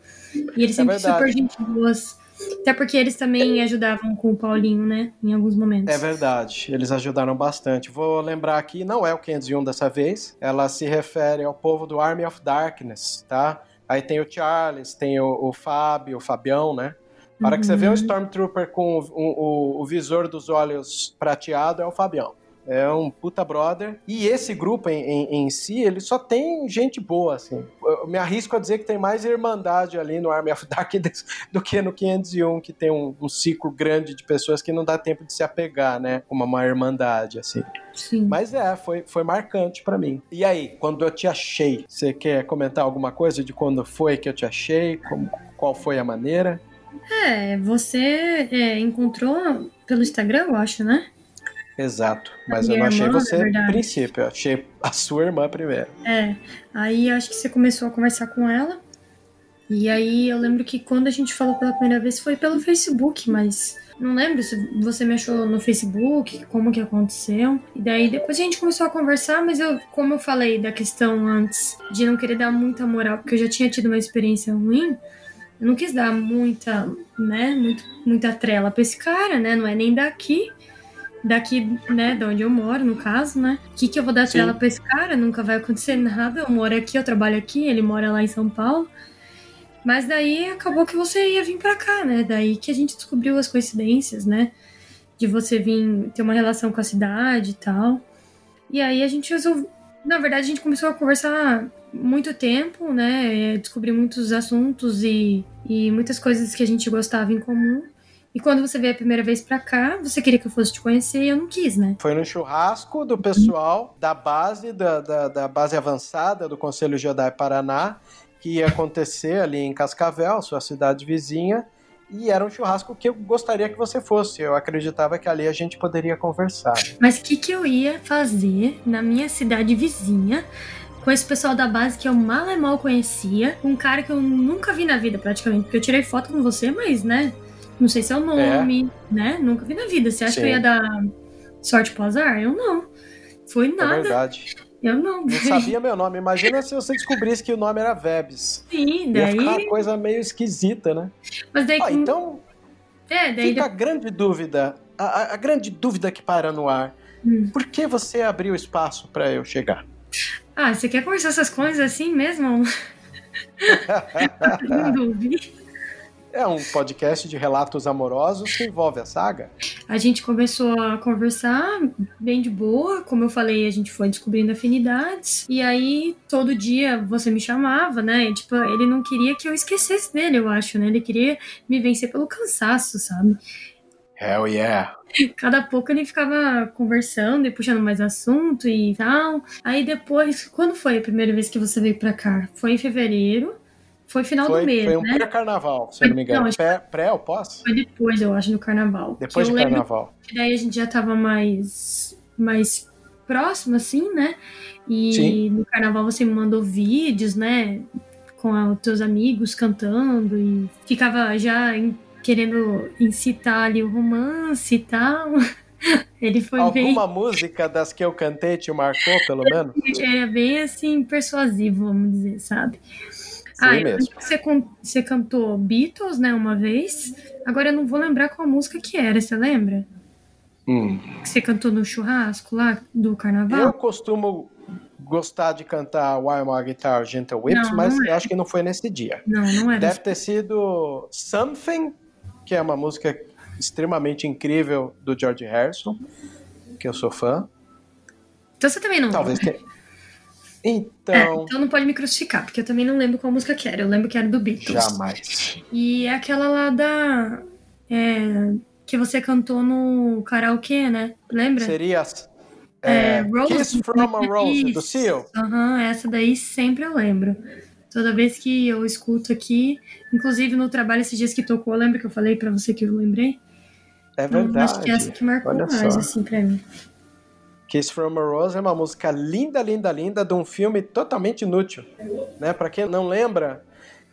E eles é sempre super gente boas. Até porque eles também ajudavam com o Paulinho, né? Em alguns momentos. É verdade, eles ajudaram bastante. Vou lembrar aqui, não é o 501 dessa vez, ela se refere ao povo do Army of Darkness, tá? Aí tem o Charles, tem o, o Fábio, o Fabião, né? A hora que você vê um uhum. Stormtrooper com o, o, o, visor dos olhos prateado, é o Fabião. É um puta brother. E esse grupo em, em, em, si, ele só tem gente boa, assim. Eu me arrisco a dizer que tem mais irmandade ali no Army of *laughs* Darkness do que no 501, que tem um, um ciclo grande de pessoas que não dá tempo de se apegar, né? Como uma irmandade, assim. Sim. Mas é, foi, foi marcante para mim. E aí, quando eu te achei, você quer comentar alguma coisa de quando foi que eu te achei? Como, qual foi a maneira? É, você é, encontrou pelo Instagram, eu acho, né? Exato, mas eu não achei irmã, você no princípio, eu achei a sua irmã primeiro. É, aí acho que você começou a conversar com ela. E aí eu lembro que quando a gente falou pela primeira vez foi pelo Facebook, mas não lembro se você me achou no Facebook, como que aconteceu. E daí depois a gente começou a conversar, mas eu, como eu falei da questão antes de não querer dar muita moral, porque eu já tinha tido uma experiência ruim, eu não quis dar muita, né, muito, muita trela pra esse cara, né? Não é nem daqui, daqui, né, de onde eu moro, no caso, né? O que, que eu vou dar trela Sim. pra esse cara? Nunca vai acontecer nada. Eu moro aqui, eu trabalho aqui, ele mora lá em São Paulo. Mas daí acabou que você ia vir pra cá, né? Daí que a gente descobriu as coincidências, né? De você vir ter uma relação com a cidade e tal. E aí a gente resolveu. Na verdade, a gente começou a conversar muito tempo, né? Descobri muitos assuntos e, e muitas coisas que a gente gostava em comum. E quando você veio a primeira vez pra cá, você queria que eu fosse te conhecer e eu não quis, né? Foi no churrasco do pessoal da base, da, da, da base avançada do Conselho Jedi Paraná, que ia acontecer ali em Cascavel, sua cidade vizinha. E era um churrasco que eu gostaria que você fosse. Eu acreditava que ali a gente poderia conversar. Mas o que, que eu ia fazer na minha cidade vizinha com esse pessoal da base que eu mal e mal conhecia, um cara que eu nunca vi na vida praticamente, porque eu tirei foto com você, mas, né, não sei seu nome, é. né, nunca vi na vida. Você acha Sim. que eu ia dar sorte pro azar? Eu não. Foi é nada. É verdade. Eu não. Não *laughs* sabia meu nome. Imagina se você descobrisse que o nome era Vebs. Sim, daí. Ia ficar uma coisa meio esquisita, né? Mas daí. Ah, então. É, daí. Fica a grande dúvida. A, a, grande dúvida que para no ar. Hum. Por que você abriu espaço para eu chegar? Ah, você quer conversar essas coisas assim mesmo? *laughs* *laughs* É um podcast de relatos amorosos que envolve a saga. A gente começou a conversar bem de boa, como eu falei, a gente foi descobrindo afinidades. E aí, todo dia você me chamava, né? E, tipo, ele não queria que eu esquecesse dele, eu acho, né? Ele queria me vencer pelo cansaço, sabe? Hell yeah. *laughs* Cada pouco ele ficava conversando e puxando mais assunto e tal. Aí depois, quando foi a primeira vez que você veio pra cá? Foi em fevereiro. Foi final Foi, do mês, foi um né? pré-carnaval, se eu não me engano. Não, Pré, pré ou pós? Foi depois, eu acho, do carnaval. Depois lembro carnaval. que daí a gente já tava mais, mais próximo, assim, né? E Sim. no carnaval você me mandou vídeos, né? Com os teus amigos cantando e ficava já em- querendo incitar ali o romance e tal. *laughs* Ele foi bem. Alguma música das que eu cantei te marcou, pelo menos? Era bem assim, persuasivo, vamos dizer, sabe? Foi ah, eu mesmo. que você, você cantou Beatles, né, uma vez. Agora eu não vou lembrar qual música que era, você lembra? Hum. Que você cantou no churrasco lá do Eu carnaval? costumo gostar de cantar Why My Guitar Gentle Whips, Não, mas não é. eu acho que não foi nesse dia. Não, não era. Deve ter sido Something, que é uma música extremamente incrível do George Harrison, que eu sou fã. Então você também não Talvez lembra. É, Então, então não pode me crucificar, porque eu também não lembro qual música que era. Eu lembro que era do Beatles. jamais. E é aquela lá da. é, que você cantou no karaokê, né? Lembra? Seria É, é, Rose, Kiss from a Rose, do. Seal. Aham, essa daí sempre eu lembro. Toda vez que eu escuto aqui, inclusive no trabalho esses dias que tocou, lembra que eu falei pra você que eu lembrei? É Então, verdade. acho que essa que marcou mais, assim, pra mim. Kiss from a Rose é uma música linda, linda, linda de um filme totalmente inútil, né? Para quem não lembra,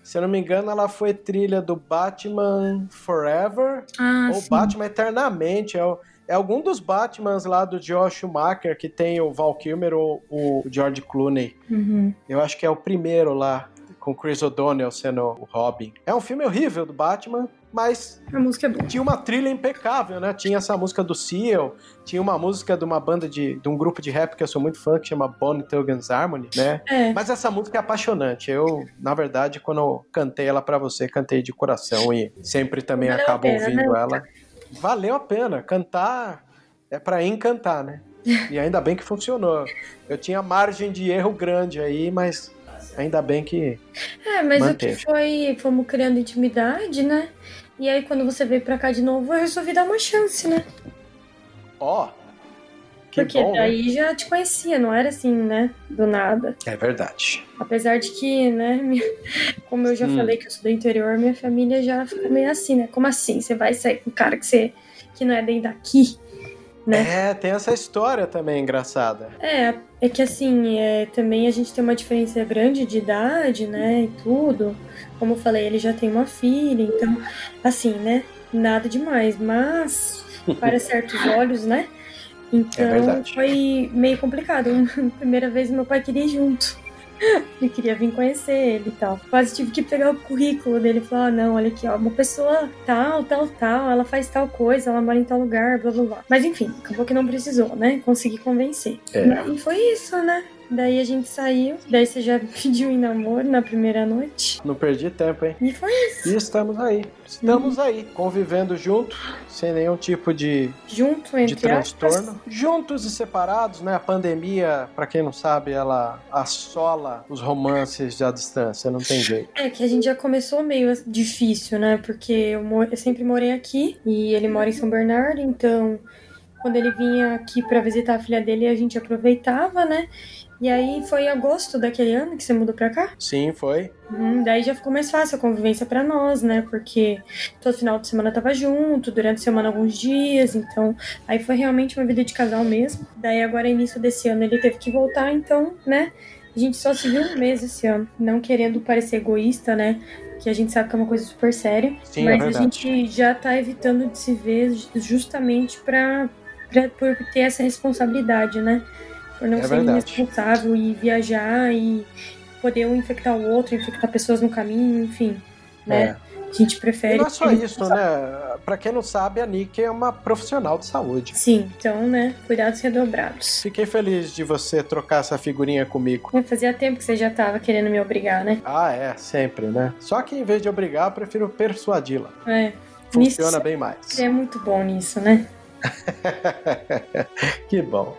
se eu não me engano, ela foi trilha do Batman Forever Ah, ou sim. Batman Eternamente. É, o- é algum dos Batmans lá do Josh Schumacher que tem o Val Kilmer ou o George Clooney. Uhum. Eu acho que é o primeiro lá com Chris O'Donnell sendo o Robin. É um filme horrível do Batman, mas A música é boa. tinha uma trilha impecável, né? Tinha essa música do Seal, tinha uma música de uma banda de, de um grupo de rap que eu sou muito fã, que chama Bone Thugs Harmony, né? É, Mas essa música é apaixonante. Eu, na verdade, quando eu cantei ela pra você, cantei de coração e sempre também Valeu acabo pena, ouvindo né? ela. Valeu a pena. Cantar é pra encantar, né? E ainda bem que funcionou. Eu tinha margem de erro grande aí, mas ainda bem que é mas Manteve. o que foi, fomos criando intimidade, né? E aí quando você veio pra cá de novo, eu resolvi dar uma chance, né? Ó, que Porque bom, né? daí já te conhecia, não era assim, né? Do nada. É verdade. Apesar de que, né, *laughs* minha- como eu já Hum. falei que eu sou do interior, minha família já ficou meio assim, né? Como assim? Você vai sair com um cara que, você, que não é nem daqui? Né? É, tem essa história também engraçada. É, é que assim, é, também a gente tem uma diferença grande de idade, né? E tudo. Como eu falei, ele já tem uma filha, então, assim, né? Nada demais, mas *laughs* para certos olhos, né? Então É foi meio complicado. *laughs* Primeira vez meu pai queria ir junto. *laughs* Eu queria vir conhecer ele e tal. Quase tive que pegar o currículo dele e falar: ah, não, olha aqui, ó, uma pessoa tal, tal, tal, ela faz tal coisa, ela mora em tal lugar, blá blá blá. Mas enfim, acabou que não precisou, né? Consegui convencer. É. E foi isso, né? Daí a gente saiu, daí você já *laughs* pediu em namoro na primeira noite. Não perdi tempo, hein? E foi isso. E estamos aí. Estamos aí, convivendo junto, sem nenhum tipo de, Junto, de entre aspas. transtorno. Juntos e separados, né? A pandemia, pra quem não sabe, ela assola os romances à distância, não tem jeito. É que a gente já começou meio difícil, né? Porque eu, eu sempre morei aqui e ele mora em São Bernardo, então quando ele vinha aqui pra visitar a filha dele, a gente aproveitava, né? E aí foi em agosto daquele ano que você mudou pra cá. Sim, foi. Uhum, daí já ficou mais fácil a convivência pra nós, né? Porque todo final de semana tava junto, durante a semana alguns dias, então aí foi realmente uma vida de casal mesmo. Daí agora início desse ano ele teve que voltar, então, né? A gente só se viu um mês esse ano, não querendo parecer egoísta, né? Que a gente sabe que é uma coisa super séria, Sim, é mas a verdade. gente já tá evitando de se ver justamente pra, pra por ter essa responsabilidade, né? Por não É ser irresponsável e viajar e poder um infectar o outro, infectar pessoas no caminho, enfim, né? É. A gente E prefere. não é só isso, né? Pra quem não sabe, a Nick é uma profissional de saúde. Sim, então, né? Cuidados redobrados. Fiquei feliz de você trocar essa figurinha comigo. Fazia tempo que você já tava querendo me obrigar, né? Ah, é, sempre, né? Só que em vez de obrigar, eu prefiro persuadi-la. É. Funciona Nisso- bem mais. Você é muito bom nisso, né? *laughs* que bom.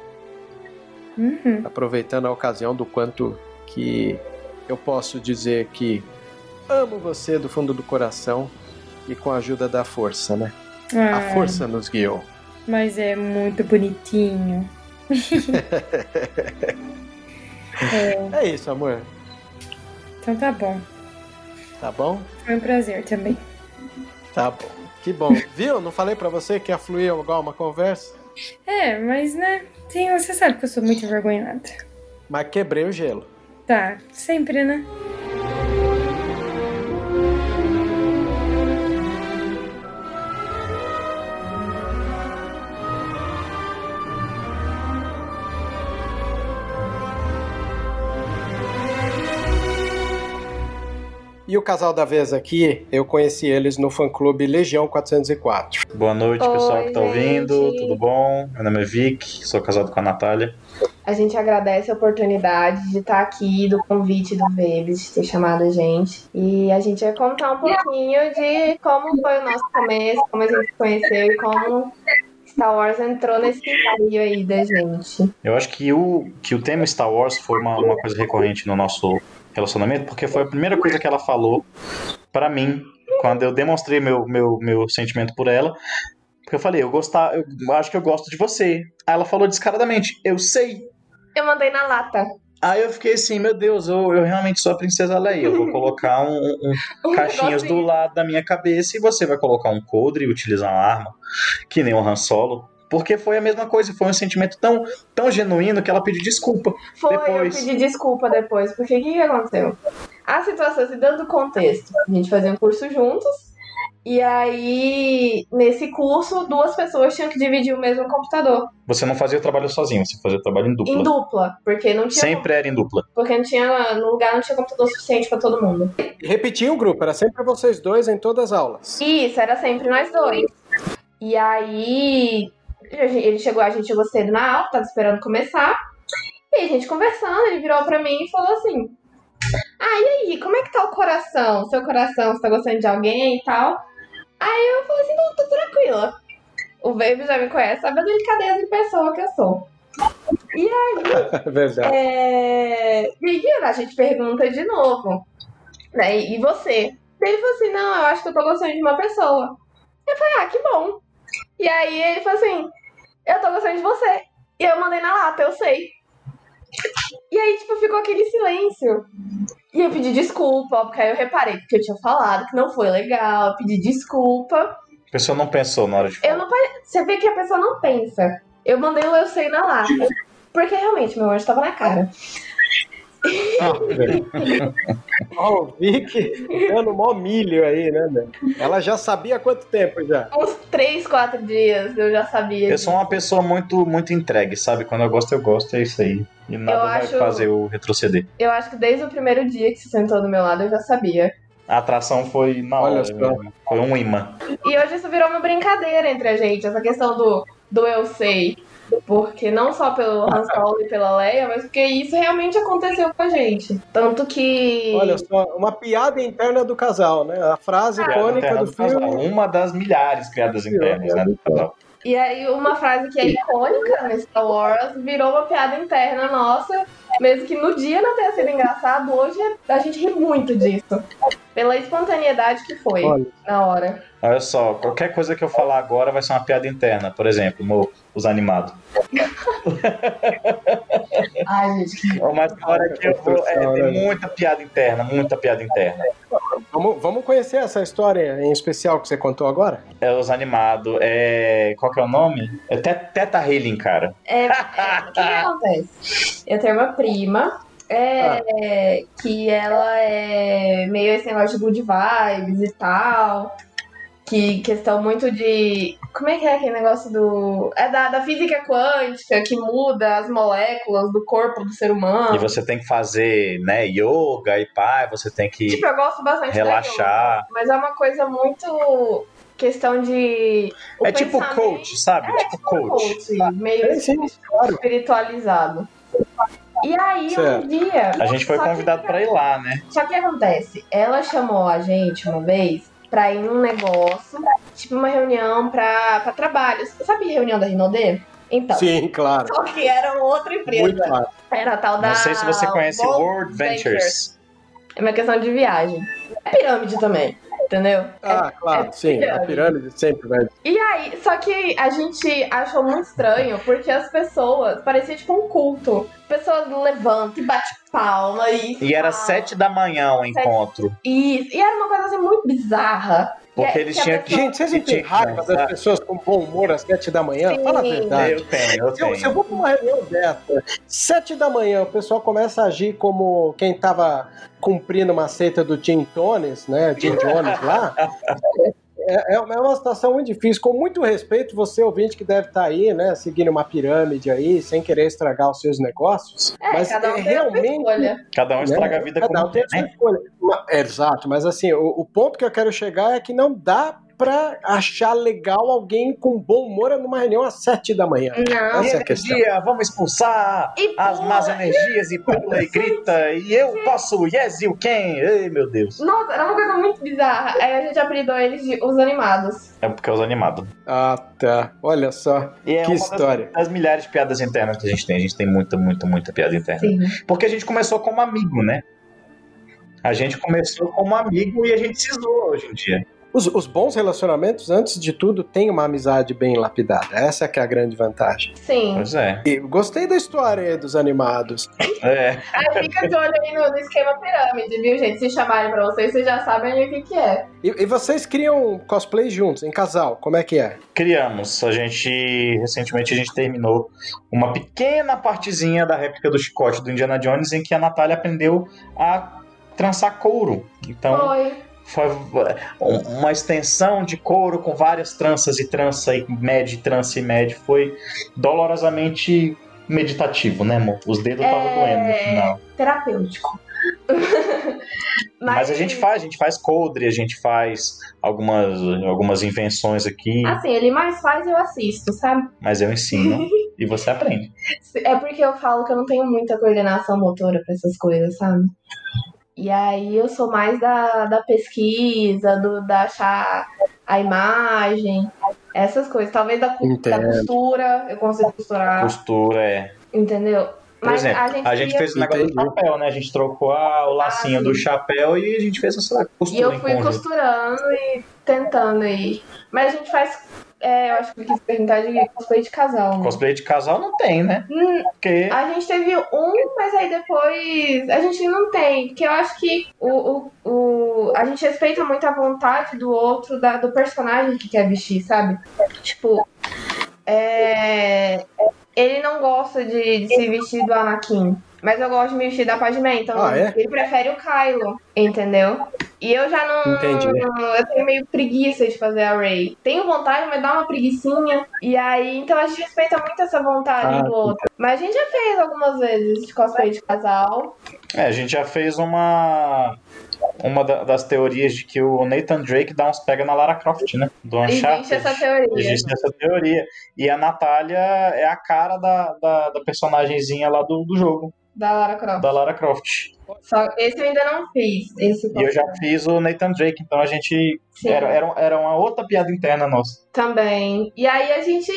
Uhum. Aproveitando a ocasião do quanto que eu posso dizer que amo você do fundo do coração e com a ajuda da força, né? A Ah, força nos guiou. Mas é muito bonitinho. é, *laughs* É isso, amor. então tá bom. Tá bom? Foi um prazer também. Tá bom. Que bom. Viu? Não falei pra você que ia fluir igual uma conversa? É, mas né, tem, você sabe que eu sou muito envergonhada. Mas quebrei o gelo. Tá, sempre, né? E o casal da vez aqui, eu conheci eles no fã-clube Legião 404. Boa noite, pessoal Oi, que tá ouvindo. gente. Tudo bom? Meu nome é Vic, sou casado com a Natália. A gente agradece a oportunidade de estar aqui, do convite do Vebs, de ter chamado a gente. E a gente vai contar um pouquinho de como foi o nosso começo, como a gente se conheceu e como Star Wars entrou nesse meio aí da gente. Eu acho que o, que o tema Star Wars foi uma, uma coisa recorrente no nosso relacionamento, porque foi a primeira coisa que ela falou pra mim quando eu demonstrei meu, meu, meu sentimento por ela. Porque eu falei, eu gostar, eu acho que eu gosto de você. Aí ela falou descaradamente, eu sei. Eu mandei na lata. Aí eu fiquei assim, meu Deus, eu, eu realmente sou a princesa Leia. Eu vou colocar um, um- Um *laughs* caixinhas do lado da minha cabeça e você vai colocar um coldre e utilizar uma arma, que nem o Han Solo. Porque foi a mesma coisa, foi um sentimento tão, tão genuíno que ela pediu desculpa. Foi, Depois. eu pedi desculpa depois, porque o que, que aconteceu? A situação, se dando contexto, a gente fazia um curso juntos, e aí, nesse curso, duas pessoas tinham que dividir o mesmo computador. Você não fazia o trabalho sozinho, você fazia o trabalho em dupla. Em dupla, porque não tinha. Sempre era em dupla. Porque não tinha. No lugar não tinha computador suficiente pra todo mundo. E repetia o grupo, era sempre vocês dois em todas as aulas. Isso, era sempre nós dois. E aí. Ele chegou, a gente chegou cedo na aula, tava esperando começar. E a gente conversando, ele virou pra mim e falou assim: Ah, e aí, como é que tá o coração? Seu coração, você tá gostando de alguém e tal? Aí eu falei assim: Não, tô tranquila. O Baby já me conhece, sabe a delicadeza de pessoa que eu sou. E aí, *laughs* É verdade. é... A gente pergunta de novo. Né? E você? Ele falou assim, não, eu acho que eu tô gostando de uma pessoa. Eu falei, ah, que bom. E aí ele falou assim, eu tô gostando de você. E eu mandei na lata, eu sei. E aí, tipo, ficou aquele silêncio. E eu pedi desculpa, porque aí eu reparei que eu tinha falado que não foi legal, eu pedi desculpa. A pessoa não pensou na hora de falar. Eu não Você vê que a pessoa não pensa. Eu mandei o eu sei na lata. Porque realmente, meu anjo tava na cara. *laughs* Ó, o Vic dando mó milho aí, né, meu? Ela já sabia há quanto tempo já? Uns 3, 4 dias eu já sabia. Eu sou uma pessoa muito, muito entregue, sabe? Quando eu gosto, eu gosto, é isso aí. E nada Eu vai acho- fazer eu retroceder. Eu acho que desde o primeiro dia que você sentou do meu lado eu já sabia. A atração foi na Olha hora, só. mesmo. foi um imã. E hoje isso virou uma brincadeira entre a gente, essa questão do, do eu sei. Porque não só pelo *laughs* Han Solo e pela Leia, mas porque isso realmente aconteceu com a gente. Tanto que. Olha só, uma piada interna do casal, né? A frase Piada icônica do do casal. filme. Uma das milhares de piadas internas, né? do casal. E aí uma frase que é icônica no Star Wars virou uma piada interna nossa. Mesmo que no dia não tenha sido engraçado, hoje a gente ri muito disso. Pela espontaneidade que foi Olha. na hora. Olha só, qualquer coisa que eu falar agora vai ser uma piada interna. Por exemplo, no- os animados. *laughs* Ai, gente, que Mas na hora que eu vou. É, tem muita piada interna, muita piada interna. Vamos, vamos conhecer essa história em especial que você contou agora? É os animados. É. Qual que é o nome? É Te- Teta Healing, cara. É, é, o que *laughs* acontece? Eu tenho uma prima é, que ela é meio esse negócio de good vibes e tal. Que questão muito de. Como é que é aquele negócio do. É da, da física quântica que muda as moléculas do corpo do ser humano. E você tem que fazer, né, yoga e pá, você tem que Tipo, eu gosto bastante da relaxar. yoga, mas é uma coisa muito. Questão de. o É tipo coach, sabe? É, tipo coach. meio Sim, sim, claro. espiritualizado. E aí, Certo. um dia. A gente foi só que- convidado pra ir lá, né? Só que o que acontece? Ela chamou a gente uma vez pra ir num negócio, tipo uma reunião pra, pra trabalho. Sabe reunião da Rinodê? Então. Sim, claro. Só que era outra empresa. Muito claro. Era a tal da. Não sei se você conhece World World Ventures. É uma questão de viagem. É pirâmide também. Entendeu? Ah, claro, é sim. A pirâmide. sempre vai. E aí, só que a gente achou muito estranho porque as pessoas parecia tipo um culto. As pessoas levantam e bate palma e. E era sete da manhã o encontro. Isso. E era uma coisa assim muito bizarra. Porque Que- eles tinham que. Gente, vocês não têm raiva das pessoas com bom humor às sete da manhã? Sim. Fala a verdade. Eu tenho, eu Se eu, se eu tenho. vou pra uma reunião dessa, sete da manhã, o pessoal começa a agir como quem tava cumprindo uma seita do Jim Tones, né? Jim Jones lá. *laughs* É, é uma situação muito difícil. Com muito respeito, você ouvinte que deve estar aí, né? Seguindo uma pirâmide aí, sem querer estragar os seus negócios. É, mas cada um é a realmente escolha. Cada um estraga a né? vida Cada como um tem a né? escolha. É, Exato, mas assim, o, o ponto que eu quero chegar é que não dá pra achar legal alguém com bom humor numa reunião às sete da manhã. Não. Essa é a questão. Energia, vamos expulsar E as pula. más energias e pula e grita. E eu posso, yes, you can. Ei, meu Deus. Nossa, era uma coisa muito bizarra. Aí a gente apelidou eles de os animados. É porque é os animados. Ah, tá. Olha só. E é que uma das- história. Das, milhares de piadas internas que a gente tem. A gente tem muita, muita, muita piada interna. Sim. Porque a gente começou como amigo, né? A gente começou como amigo e a gente se zoa hoje em dia. Os, os bons relacionamentos, antes de tudo, têm uma amizade bem lapidada. Essa que é a grande vantagem. Sim. Pois é. E gostei da história dos animados. É. Aí fica de olho aí no, no esquema pirâmide, viu, gente? Se chamarem pra vocês, vocês já sabem o que, que é. E, e vocês criam cosplay juntos, em casal? Como é que é? Criamos. A gente. Recentemente a gente terminou uma pequena partezinha da réplica do chicote do Indiana Jones em que a Natália aprendeu a trançar couro. Então. Foi. Foi uma extensão de couro com várias tranças e trança e med, trança e med. Foi dolorosamente meditativo, né, amor? Os dedos estavam É. doendo no final. Terapêutico. *laughs* Mas a gente faz, a gente faz coldre, a gente faz algumas, algumas invenções aqui, Assim, ele mais faz, eu assisto, sabe? mas eu ensino *laughs* e você aprende. É porque eu falo que eu não tenho muita coordenação motora pra essas coisas, sabe? E aí eu sou mais da, da pesquisa, do, da achar a imagem, essas coisas. Talvez da, da costura, eu consigo costurar, Costura é. entendeu? Por exemplo, a gente, ia- fez o negócio do chapéu, né? A gente trocou a- o lacinho sim. do chapéu e a gente fez essa E costura eu em fui costurando e tentando aí. Mas a gente faz. É, eu acho que eu quis perguntar de cosplay de casal, né? Cosplay de casal não tem, né? Hum, Porque A gente teve um, mas aí depois a gente não tem. Porque eu acho que o, o, o- a gente respeita muito a vontade do outro, da, do personagem que quer vestir, sabe? Tipo, é, ele não gosta de, de se vestir do Anakin. Mas eu gosto de me vestir da Padmé, então Ah, é? ele prefere o Kylo, entendeu? E eu já não. Entendi. Eu tenho meio preguiça de fazer a Ray. Tenho vontade, mas dá uma preguiçinha. E aí, então a gente respeita muito essa vontade Ah, do outro. Mas a gente já fez algumas vezes de cosplay de casal. É, a gente já fez uma uma da- das teorias de que o Nathan Drake dá uns pega na Lara Croft, né? Do Uncharted. Existe essa teoria. Existe essa teoria. E a Natália é a cara da, da, da personagemzinha lá do, do jogo, Da Lara Croft. da Lara Croft. Só, esse eu ainda não fiz. Esse E eu já fiz o Nathan Drake, então a gente. Sim. Era, era, era uma outra piada interna nossa. Também. E aí a gente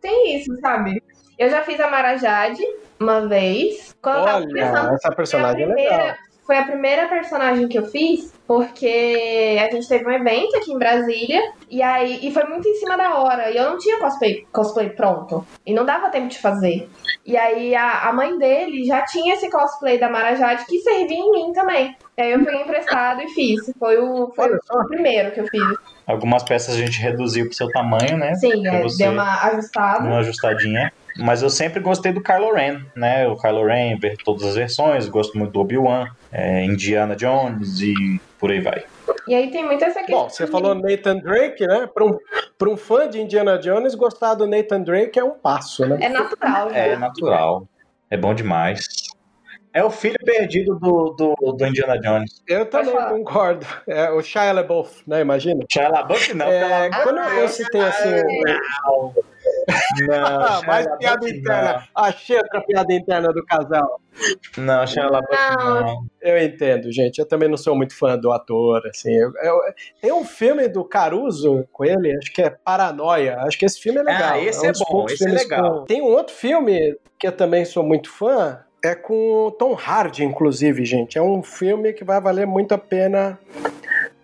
tem isso, sabe? Eu já fiz a Mara Jade uma vez. Quando eu tava Olha, essa personagem é legal. Foi a primeira personagem que eu fiz, porque a gente teve um evento aqui em Brasília, e aí e foi muito em cima da hora, e eu não tinha cosplay, cosplay pronto, e não dava tempo de fazer. E aí a, a mãe dele já tinha esse cosplay da Mara Jade que servia em mim também. E aí eu peguei emprestado e fiz. Foi o, foi o primeiro que eu fiz. Algumas peças a gente reduziu pro seu tamanho, né? Sim, é, deu uma ajustada. uma ajustadinha. Mas eu sempre gostei do Kylo Ren, né? O Kylo Ren, ver todas as versões, gosto muito do Obi-Wan, é, Indiana Jones e por aí vai. E aí tem muito essa questão. Bom, você falou Nathan Drake, né? Para um, pra um fã de Indiana Jones, gostar do Nathan Drake é um passo, né? É natural, já. É natural. É bom demais. É o filho perdido do, do, do Indiana Jones. Eu também concordo. É, o Shia LaBeouf, né? Imagina. Shia LaBeouf não, É, pelo quando de eu citei assim. Não. Não, Ah, mais piada interna. Achei outra piada interna do casal. Não, Shia LaBeouf Não. não. Eu entendo, gente. Eu também não sou muito fã do ator, assim. Eu- eu- tem um filme do Caruso com ele, acho que é Paranoia. Acho que esse filme é legal. Ah, esse é dos bom, poucos esse é legal. com- Tem um outro filme que eu também sou muito fã, é com Tom Hardy, inclusive, gente. É um filme que vai valer muito a pena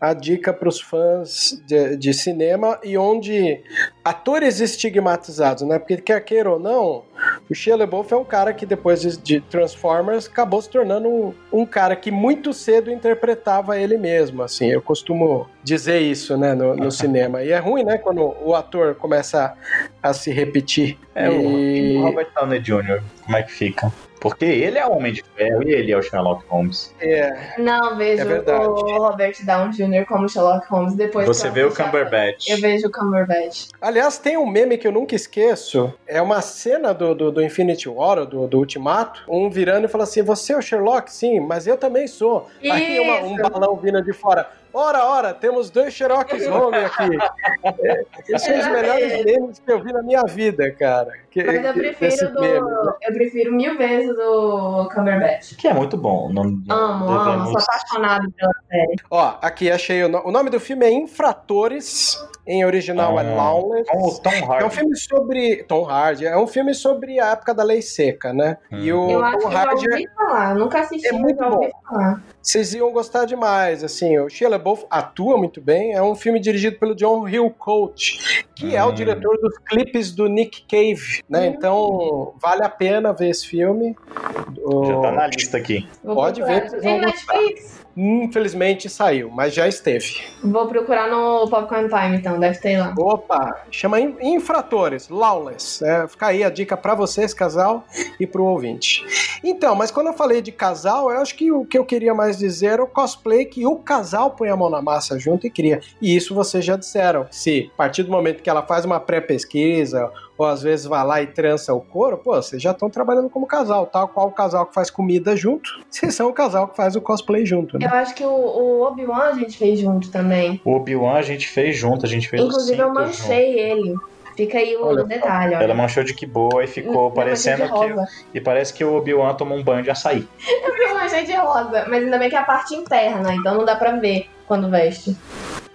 a dica para os fãs de, de cinema e onde atores estigmatizados, né? Porque quer queira ou não, o Shia LaBeouf é um cara que depois de, de Transformers acabou se tornando um, um, cara que muito cedo interpretava ele mesmo, assim. Eu costumo dizer isso, né, no, no cinema. E é ruim, né, quando o ator começa a, a se repetir. É, e... o Robert Downey Jr., como é que fica? Porque ele é o Homem de Ferro e ele é o Sherlock Holmes. É. Não, vejo É o Robert Downey Jr. como Sherlock Holmes depois. Você vê o Cumberbatch. Eu vejo o Cumberbatch. Aliás, tem um meme que eu nunca esqueço. É uma cena do, do, do Infinity War, do, do Ultimato. Um virando e fala assim: Você é o Sherlock? Sim, mas eu também sou. Aí uma- um Isso. balão vindo de fora. Ora, ora, temos dois Sherlocks Holmes aqui. É, *laughs* Esses são os melhores memes que eu vi na minha vida, cara. Que- Mas eu prefiro do. meme. Eu prefiro mil vezes o Cumberbatch. Que é muito bom. Amo, amo, sou apaixonado pela série. Ó, aqui achei o, no- o nome do filme é Infratores. Em original é Ah, Lawless. com o Tom É um Hardy. filme sobre. Tom Hardy. É um filme sobre a época da lei seca, né? E o Eu acho Tom que eu já Hardy. ouvi falar. Eu nunca assisti, É muito bom. falar. Vocês iam gostar demais, assim, o Shia LaBeouf atua muito bem, é um filme dirigido pelo John Hillcoat, que é o Hum. diretor dos clipes do Nick Cave, né, então vale a pena ver esse filme. Já tá na lista aqui. Pode ver Tem vão gostar. Netflix? Infelizmente saiu, mas já esteve. Vou procurar no Popcorn Time, então. Deve ter lá. Opa, chama In- Infratores, Lawless. É, fica aí a dica pra vocês, casal, e pro ouvinte. Então, mas quando eu falei de casal, eu acho que o que eu queria mais dizer era o cosplay que o casal põe a mão na massa junto e cria. E isso vocês já disseram. Se a partir do momento que ela faz uma pré-pesquisa, ou às vezes vai lá e trança o couro, pô, vocês já estão trabalhando como casal, tal qual o casal que faz comida junto, *laughs* vocês são o casal que faz o cosplay junto, né? Eu acho que o, o Obi-Wan a gente fez junto também. O Obi-Wan a gente fez junto, a gente fez o Inclusive, eu manchei ele. Fica aí o Olha, detalhe, junto. Ela olha. manchou de que boa e ficou Eu parecendo que. E parece que o Obi-Wan tomou um banho de açaí. *laughs* Eu manchei de rosa, mas ainda bem que é a parte interna, então não dá pra ver quando veste.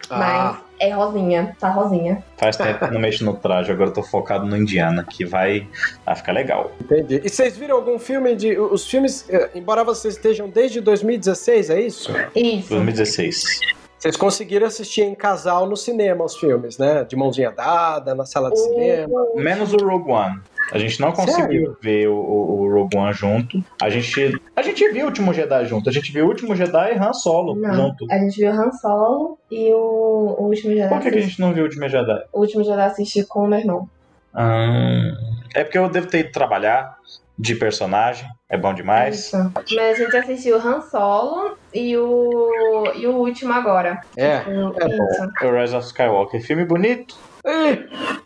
Ah. Mas é rosinha, tá rosinha. Faz tempo que eu não mexo no traje, agora eu tô focado no Indiana, que vai, vai ficar legal. Entendi. E vocês viram algum filme de. Os filmes, eh, embora vocês estejam desde 2016, é isso? Isso. 2016. Vocês conseguiram assistir em casal no cinema os filmes, né? De mãozinha dada, na sala de cinema. Menos o Rogue One. A gente não conseguiu ver o, o- Rogue One junto. A gente, a gente viu o Último Jedi junto. A gente viu o Último Jedi e Han Solo Não, junto. a gente viu Han Solo e o, o Último Jedi Por que, que a gente não viu o Último Jedi? o Último Jedi assisti com o meu irmão. Ah, é porque eu devo ter ido trabalhar de personagem. É bom demais. Isso. Mas a gente assistiu Han Solo e o, e o último agora. É, O- é bom. O Rise of Skywalker. Filme bonito.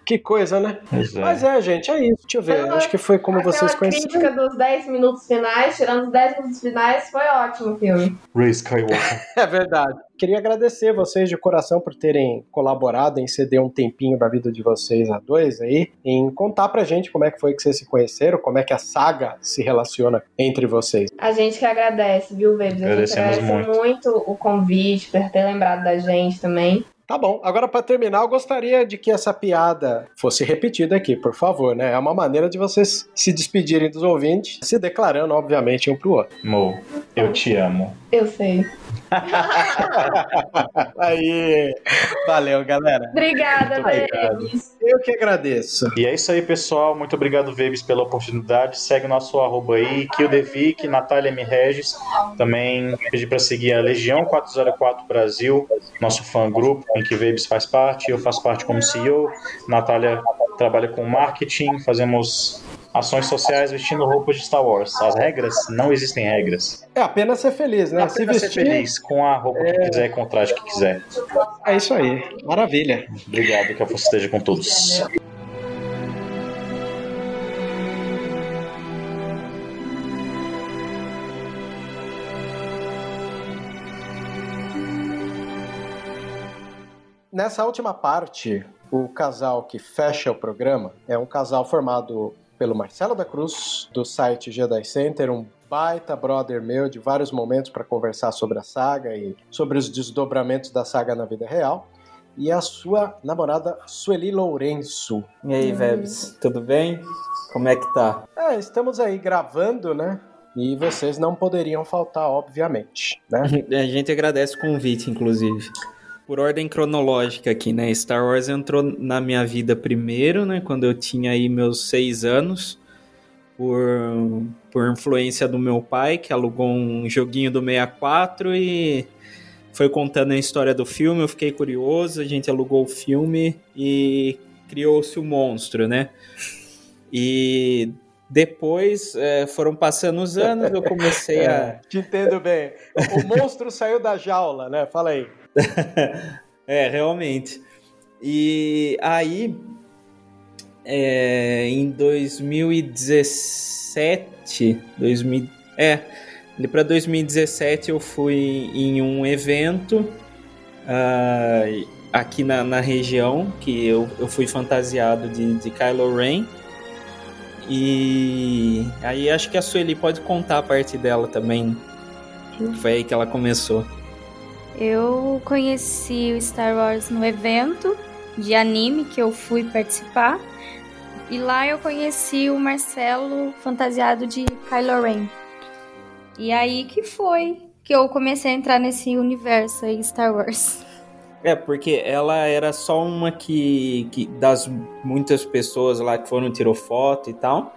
Que coisa, né? Pois é. Mas é, gente, é isso. Deixa eu ver. Aquela- Acho que foi como vocês conheceram. crítica dos 10 minutos finais, tirando os 10 minutos finais, foi ótimo o filme. Ray Skywalker. *laughs* É verdade. Queria agradecer vocês de coração por terem colaborado em ceder um tempinho da vida de vocês a dois aí, em contar pra gente como é que foi que vocês se conheceram, como é que a saga se relaciona entre vocês. A gente que agradece, viu, Baby? A gente agradece muito. muito. o convite, por ter lembrado da gente também. Tá bom. Agora, pra terminar, eu gostaria de que essa piada fosse repetida aqui, por favor, né? É uma maneira de vocês se despedirem dos ouvintes, se declarando, obviamente, um pro outro. Mo, eu te amo. Eu sei. *laughs* Aí, valeu, galera. Obrigada, Baby. Eu que agradeço. E é isso aí, pessoal. Muito obrigado, Vebs, pela oportunidade. Segue o nosso arroba aí, Kildevic, Natália M. Regis. Também pedir para seguir a Legião 404 Brasil, nosso fã-grupo, em que Vebs faz parte. Eu faço parte como CEO. Natália trabalha com marketing. Fazemos ações sociais vestindo roupas de Star Wars. As regras? Não existem regras. É apenas ser feliz, né? É apenas ser feliz com a roupa que quiser, com o traje que quiser. É isso aí. Maravilha. Obrigado, que a força esteja com todos. Nessa última parte, o casal que fecha o programa é um casal formado pelo Marcelo da Cruz, do site Jedi Center, um baita brother meu de vários momentos para conversar sobre a saga e sobre os desdobramentos da saga na vida real, e a sua namorada Sueli Lourenço. E aí, Vebs, tudo bem? Como é que tá? É, estamos aí gravando, né? E vocês não poderiam faltar, obviamente, né? *laughs* A gente agradece o convite, inclusive. Por ordem cronológica aqui, né? Star Wars entrou na minha vida primeiro, né? Quando eu tinha aí meus seis anos. Por, por influência do meu pai, que alugou um joguinho do 64 e foi contando a história do filme. Eu fiquei curioso, a gente alugou o filme e criou-se o monstro, né? E depois é, foram passando os anos, eu comecei a. *laughs* Te entendo bem. O monstro saiu da jaula, né? Fala aí. *laughs* é, realmente. E aí, é, em 2017, 2000, é, para 2017 eu fui em um evento uh, aqui na, na, região, que eu, eu fui fantasiado de, de Kylo Ren. E aí acho que a Sueli pode contar a parte dela também. Foi aí que ela começou. Eu conheci o Star Wars no evento de anime que eu fui participar. E lá eu conheci o Marcelo fantasiado de Kylo Ren. E aí que foi que eu comecei a entrar nesse universo aí Star Wars. *laughs* É, porque ela era só uma que, que das muitas pessoas lá que foram tirou foto e tal.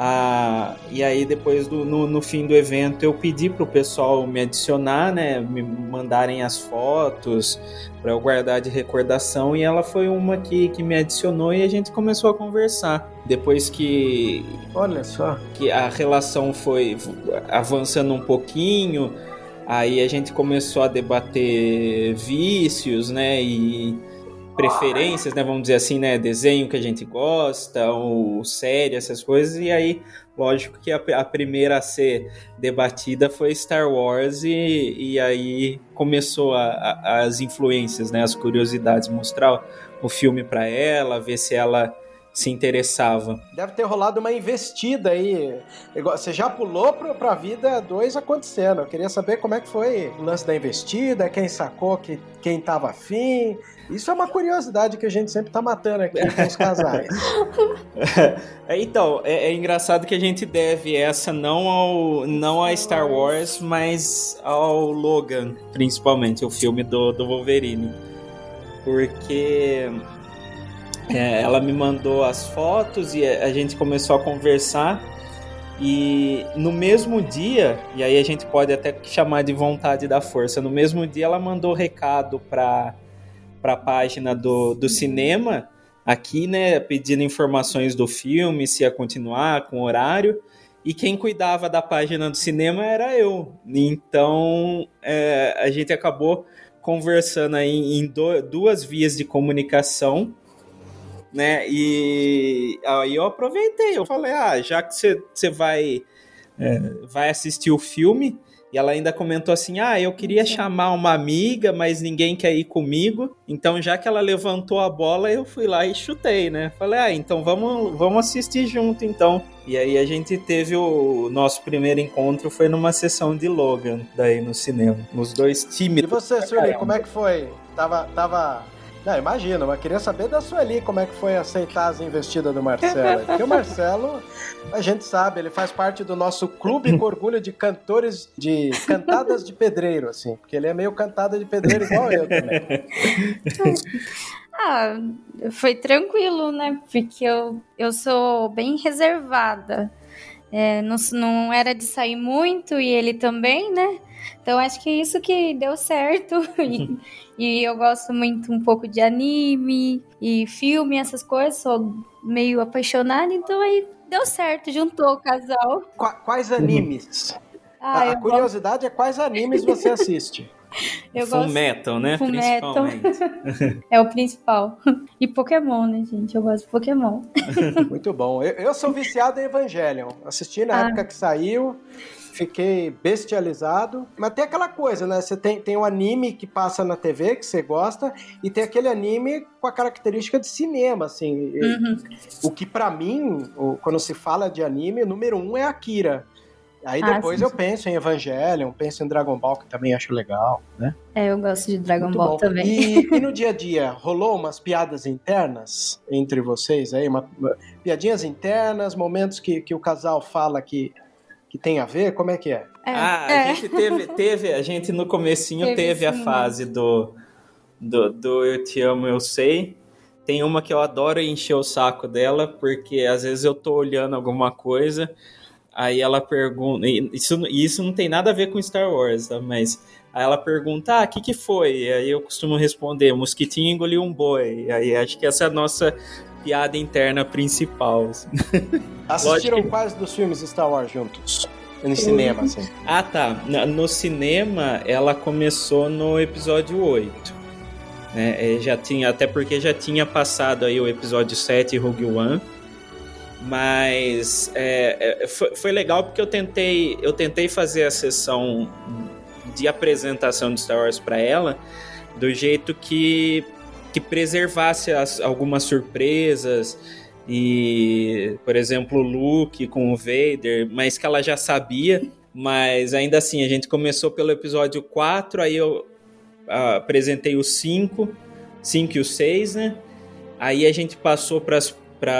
Ah, e aí depois do, no, no, fim do evento eu pedi pro pessoal me adicionar, né, me mandarem as fotos para eu guardar de recordação e ela foi uma que, que me adicionou e a gente começou a conversar. Depois que olha só que a relação foi avançando um pouquinho, Aí a gente começou a debater vícios, né? E preferências, né? Vamos dizer assim, né? Desenho que a gente gosta, ou série, essas coisas. E aí, lógico que a, a primeira a ser debatida foi Star Wars. E, e aí começou a, a, as influências, né? As curiosidades, mostrar o filme para ela, ver se ela se interessava. Deve ter rolado uma investida aí. Você já pulou para a vida 2 acontecendo. Eu queria saber como é que foi o lance da investida, quem sacou, que, quem tava afim. Isso é uma curiosidade que a gente sempre tá matando aqui com os casais. *laughs* É, então, é, é, engraçado que a gente deve essa não ao não a Star Wars, mas ao Logan, principalmente, o filme do, do Wolverine. Porque é, ela me mandou as fotos e a gente começou a conversar. E no mesmo dia, e aí a gente pode até chamar de vontade da força, no mesmo dia ela mandou recado para a página do, do cinema aqui, né, pedindo informações do filme, se ia continuar com horário. E quem cuidava da página do cinema era eu. Então é, a gente acabou conversando aí em do, duas vias de comunicação né? E aí eu aproveitei, eu falei, ah, já que você vai, é, vai assistir o filme, e ela ainda comentou assim: Ah, eu queria chamar uma amiga, mas ninguém quer ir comigo. Então, já que ela levantou a bola, eu fui lá e chutei, né? Falei: Ah, então vamos, vamos assistir junto, então. E aí a gente teve o nosso primeiro encontro foi numa sessão de Logan, daí no cinema. Os dois times. E você, Sueli, como é que foi? Tava, tava não, imagina, mas queria saber da Sueli como é que foi aceitar as investidas do Marcelo. Porque o Marcelo, a gente sabe, ele faz parte do nosso clube com orgulho de cantores de cantadas de pedreiro, assim, porque ele é meio cantada de pedreiro igual eu também. *laughs* ah, foi tranquilo, né? Porque eu, eu sou bem reservada. É, não, não era de sair muito e ele também, né? Então acho que é isso que deu certo. *laughs* E, e, eu gosto muito um pouco de anime e filme, essas coisas. Sou meio apaixonada, então aí deu certo, juntou o casal. quais animes? Ah, a, a curiosidade gosto... é quais animes você assiste. *laughs* Eu Full gosto... Metal, né? Full Metal. *laughs* é o principal. E Pokémon, né, gente? Eu gosto de Pokémon. Muito bom. Eu, eu sou viciado em Evangelion. Assisti na ah. época que saiu fiquei bestializado. Mas tem aquela coisa, né? Você tem, tem um anime que passa na TV que você gosta e tem aquele anime com a característica de cinema, assim. Uhum. O que para mim, quando se fala de anime, o número um é Akira. Aí ah, depois sim, eu penso em Evangelion, penso em Dragon Ball, que também acho legal, né? É, eu gosto de Dragon Muito Ball bom. também. E, e, no dia a dia, rolou umas piadas internas entre vocês aí? Uma, piadinhas internas, momentos que, que o casal fala que que tem a ver? Como é que é? ah, a gente teve, teve, a gente no comecinho teve, teve a fase do, do, do Eu Te Amo, Eu Sei. Tem uma que eu adoro encher o saco dela, porque às vezes eu tô olhando alguma coisa, aí ela pergunta. Isso, isso não tem nada a ver com Star Wars, tá? mas Aí ela pergunta, ah, o que que foi? E aí eu costumo responder, mosquitinho engoliu um boi. E aí acho que essa é a nossa piada interna principal. Assim. *laughs* Assistiram que... quais dos filmes Star Wars juntos? No cinema, assim. Ah, tá. No cinema, ela começou no episódio 8. Né? É, já tinha, até porque já tinha passado aí o episódio 7 Rogue One. Mas é, é, foi, foi legal porque eu tentei, eu tentei fazer a sessão de apresentação de Star Wars para ela do jeito que, que preservasse as, algumas surpresas e, por exemplo, o Luke com o Vader, mas que ela já sabia, mas ainda assim, a gente começou pelo episódio 4, aí eu uh, apresentei o 5, 5 e o 6, né? Aí a gente passou para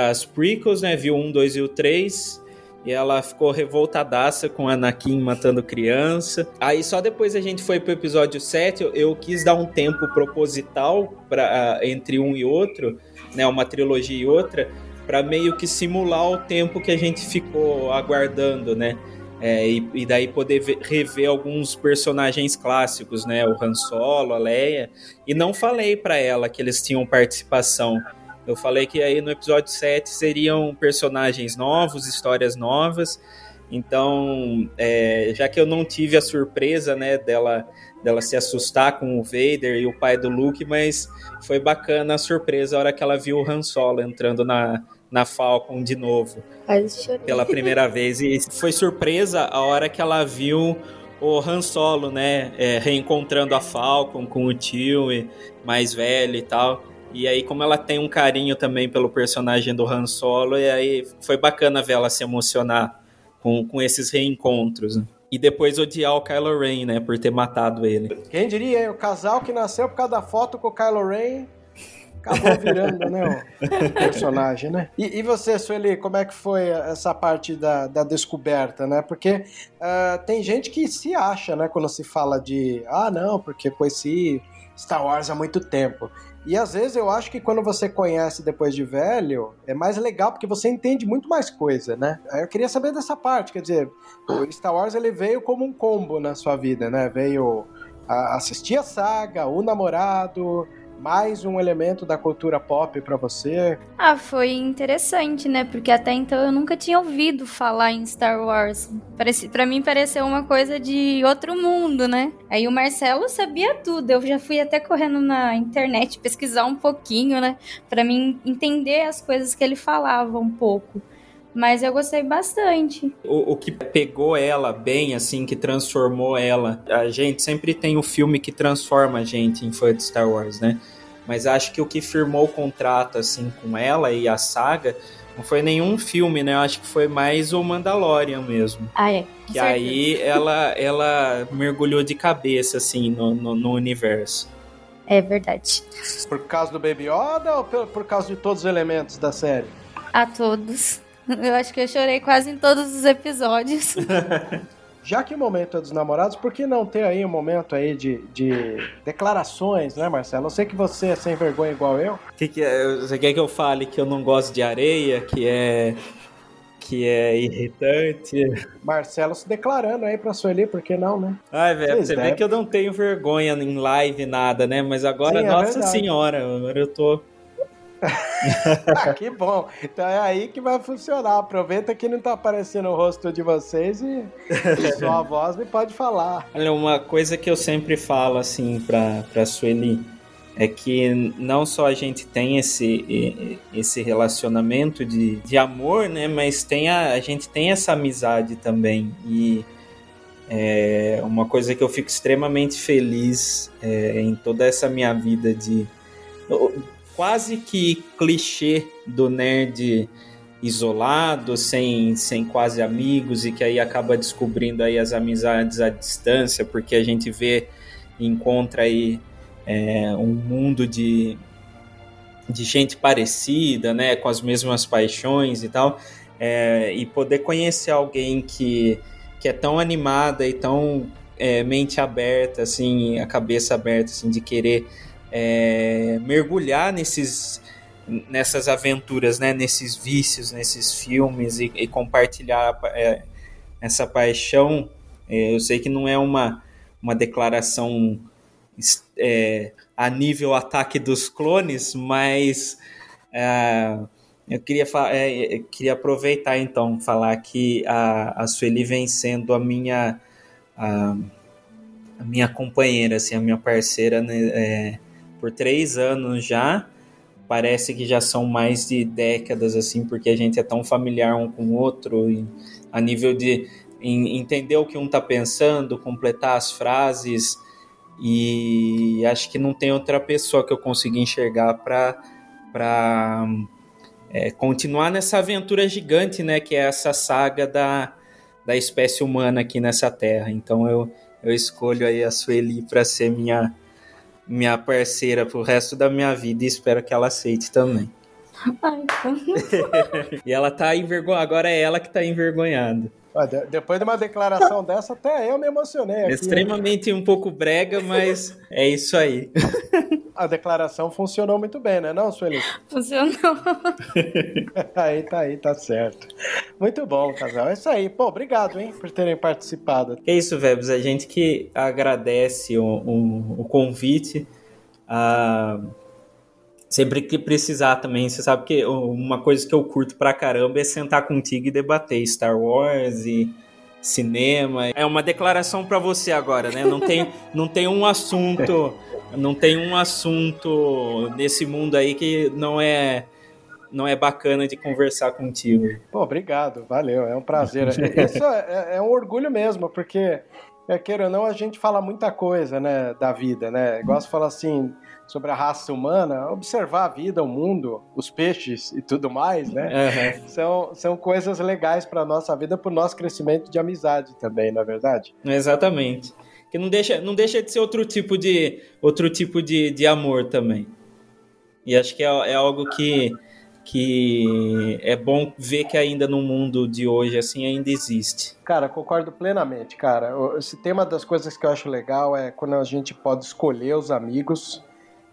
as prequels, né? Viu o 1, 2 e o 3. E ela ficou revoltadaça com Anakin matando criança. Aí só depois a gente foi pro episódio 7, eu, quis dar um tempo proposital para entre um e outro, né, uma trilogia e outra, para meio que simular o tempo que a gente ficou aguardando, né? É, e, e, daí poder ver, rever alguns personagens clássicos, né? O Han Solo, a Leia. E não falei para ela que eles tinham participação. Eu falei que aí no episódio 7 seriam personagens novos, histórias novas. Então, é, já que eu não tive a surpresa, né, dela, dela se assustar com o Vader e o pai do Luke, mas foi bacana a surpresa a hora que ela viu o Han Solo entrando na, na Falcon de novo. Pela primeira *laughs* vez. E foi surpresa a hora que ela viu o Han Solo, né, é, reencontrando a Falcon com o tio mais velho e tal. E aí, como ela tem um carinho também pelo personagem do Han Solo, e aí foi bacana ver ela se emocionar com, com esses reencontros. Né? E depois odiar o Kylo Ren, né, por ter matado ele. Quem diria, o casal que nasceu por causa da foto com o Kylo Ren acabou virando, né, o *laughs* personagem, né? E, e, você, Sueli, como é que foi essa parte da, da descoberta, né? Porque uh, tem gente que se acha, né, quando se fala de, ah, não, porque conheci Star Wars há muito tempo. E às vezes eu acho que quando você conhece depois de velho, é mais legal porque você entende muito mais coisa, né? Eu queria saber dessa parte, quer dizer, o Star Wars ele veio como um combo na sua vida, né? Veio assistir a saga, o namorado, mais um elemento da cultura pop para você? Ah, foi interessante, né? Porque até então eu nunca tinha ouvido falar em Star Wars. Parece, para mim pareceu uma coisa de outro mundo, né? Aí o Marcelo sabia tudo. Eu já fui até correndo na internet pesquisar um pouquinho, né? Para mim entender as coisas que ele falava um pouco. Mas eu gostei bastante. O, o, que pegou ela bem, assim, que transformou ela. A gente sempre tem o um filme que transforma a gente em fã de Star Wars, né? Mas acho que o que firmou o contrato, assim, com ela e a saga não foi nenhum filme, né? Eu acho que foi mais o Mandalorian mesmo. Ah, é. Que certo. aí ela, ela mergulhou de cabeça, assim, no, no, no universo. É verdade. Por causa do Baby Yoda ou por, por causa de todos os elementos da série? A todos. *laughs* Eu acho que eu chorei quase em todos os episódios. *laughs* Já que o momento é dos namorados, por que não ter aí um momento aí de, de declarações, né, Marcelo? Eu sei que você é sem vergonha igual eu. Que que é, você quer que eu fale que eu não gosto de areia, que é que é irritante. Marcelo se declarando aí pra Sueli, por que não, né? Ai, velho, você vê que eu não tenho vergonha em live, nada, né? Mas agora, Sim, é nossa verdade. senhora, agora eu tô *laughs* ah, que bom. Então é aí que vai funcionar. Aproveita que não tá aparecendo o rosto de vocês e, e só a voz me pode falar. Olha, uma coisa que eu sempre falo assim pra, pra Sueli é que não só a gente tem esse, esse relacionamento de, de amor, né? Mas tem a, a gente tem essa amizade também. E é uma coisa que eu fico extremamente feliz é, em toda essa minha vida de quase que clichê do nerd isolado, sem, sem quase amigos e que aí acaba descobrindo aí as amizades à distância, porque a gente vê encontra aí é, um mundo de, de gente parecida, né, com as mesmas paixões e tal, é, e poder conhecer alguém que que é tão animada e tão é, mente aberta, assim, a cabeça aberta, assim, de querer é, mergulhar nesses nessas aventuras, né, nesses vícios, nesses filmes e, e compartilhar é, essa paixão. É, eu sei que não é uma, uma declaração é, a nível ataque dos clones, mas é, eu queria, é, queria aproveitar então falar que a, a Sueli vem sendo a minha a, a minha companheira, assim, a minha parceira né, é, por três anos já. Parece que já são mais de décadas, assim, porque a gente é tão familiar um com o outro, e, a nível de em, entender o que um está pensando, completar as frases, e acho que não tem outra pessoa que eu consiga enxergar para é, continuar nessa aventura gigante, né, que é essa saga da, da espécie humana aqui nessa terra. Então eu, eu escolho aí a Sueli para ser minha minha parceira pro resto da minha vida e espero que ela aceite também. Ai, então. *laughs* e ela tá envergonhada, agora é ela que tá envergonhada. Depois de uma declaração *laughs* dessa, até eu me emocionei. Aqui, Extremamente um pouco brega, mas é isso aí. *laughs* A declaração funcionou muito bem, né, não, Sueli? Funcionou. *laughs* aí tá aí, tá certo. Muito bom, casal. É isso aí. Pô, obrigado, hein, por terem participado. É isso, Vebs. A gente que agradece o, o, o convite. A sempre que precisar também. Você sabe que uma coisa que eu curto pra caramba é sentar contigo e debater Star Wars e cinema. É uma declaração para você agora, né? Não tem, *laughs* não tem um assunto, não tem um assunto nesse mundo aí que não é não é bacana de conversar contigo. Pô, obrigado, valeu, é um prazer. *laughs* Isso é, é um orgulho mesmo, porque é, queira ou não, a gente fala muita coisa, né, da vida, né? Igual você fala assim, sobre a raça humana, observar a vida, o mundo, os peixes e tudo mais, né? Uhum. São, são coisas legais para nossa vida, para o nosso crescimento de amizade também, não é verdade? Exatamente. Que não deixa, não deixa de ser outro tipo de, outro tipo de, de amor também. E acho que é, é algo que, que é bom ver que ainda no mundo de hoje assim ainda existe. Cara, concordo plenamente, cara. Esse tema das coisas que eu acho legal é quando a gente pode escolher os amigos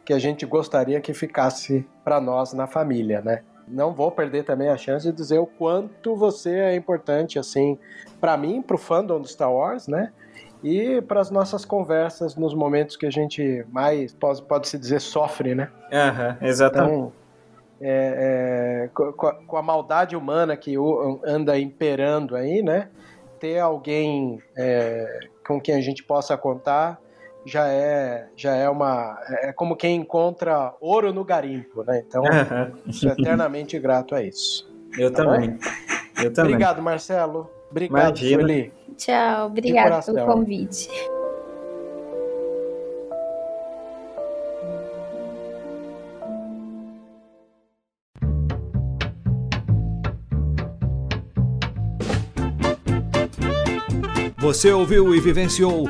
que a gente gostaria que ficasse para nós na família, né? Não vou perder também a chance de dizer o quanto você é importante, assim, para mim, para o fandom do Star Wars, né? E para as nossas conversas nos momentos que a gente mais, pode, pode se dizer, sofre, né? Uhum, exatamente. Então, é, é, com, com, a maldade humana que anda imperando aí, né? Ter alguém é, com quem a gente possa contar já é já é uma é como quem encontra ouro no garimpo, né? Então, *laughs* sou eternamente grato a isso. Eu tá também. Bom? Eu também. Obrigado, Marcelo. Obrigado, Sueli. Tchau, obrigado pelo convite. Você ouviu e vivenciou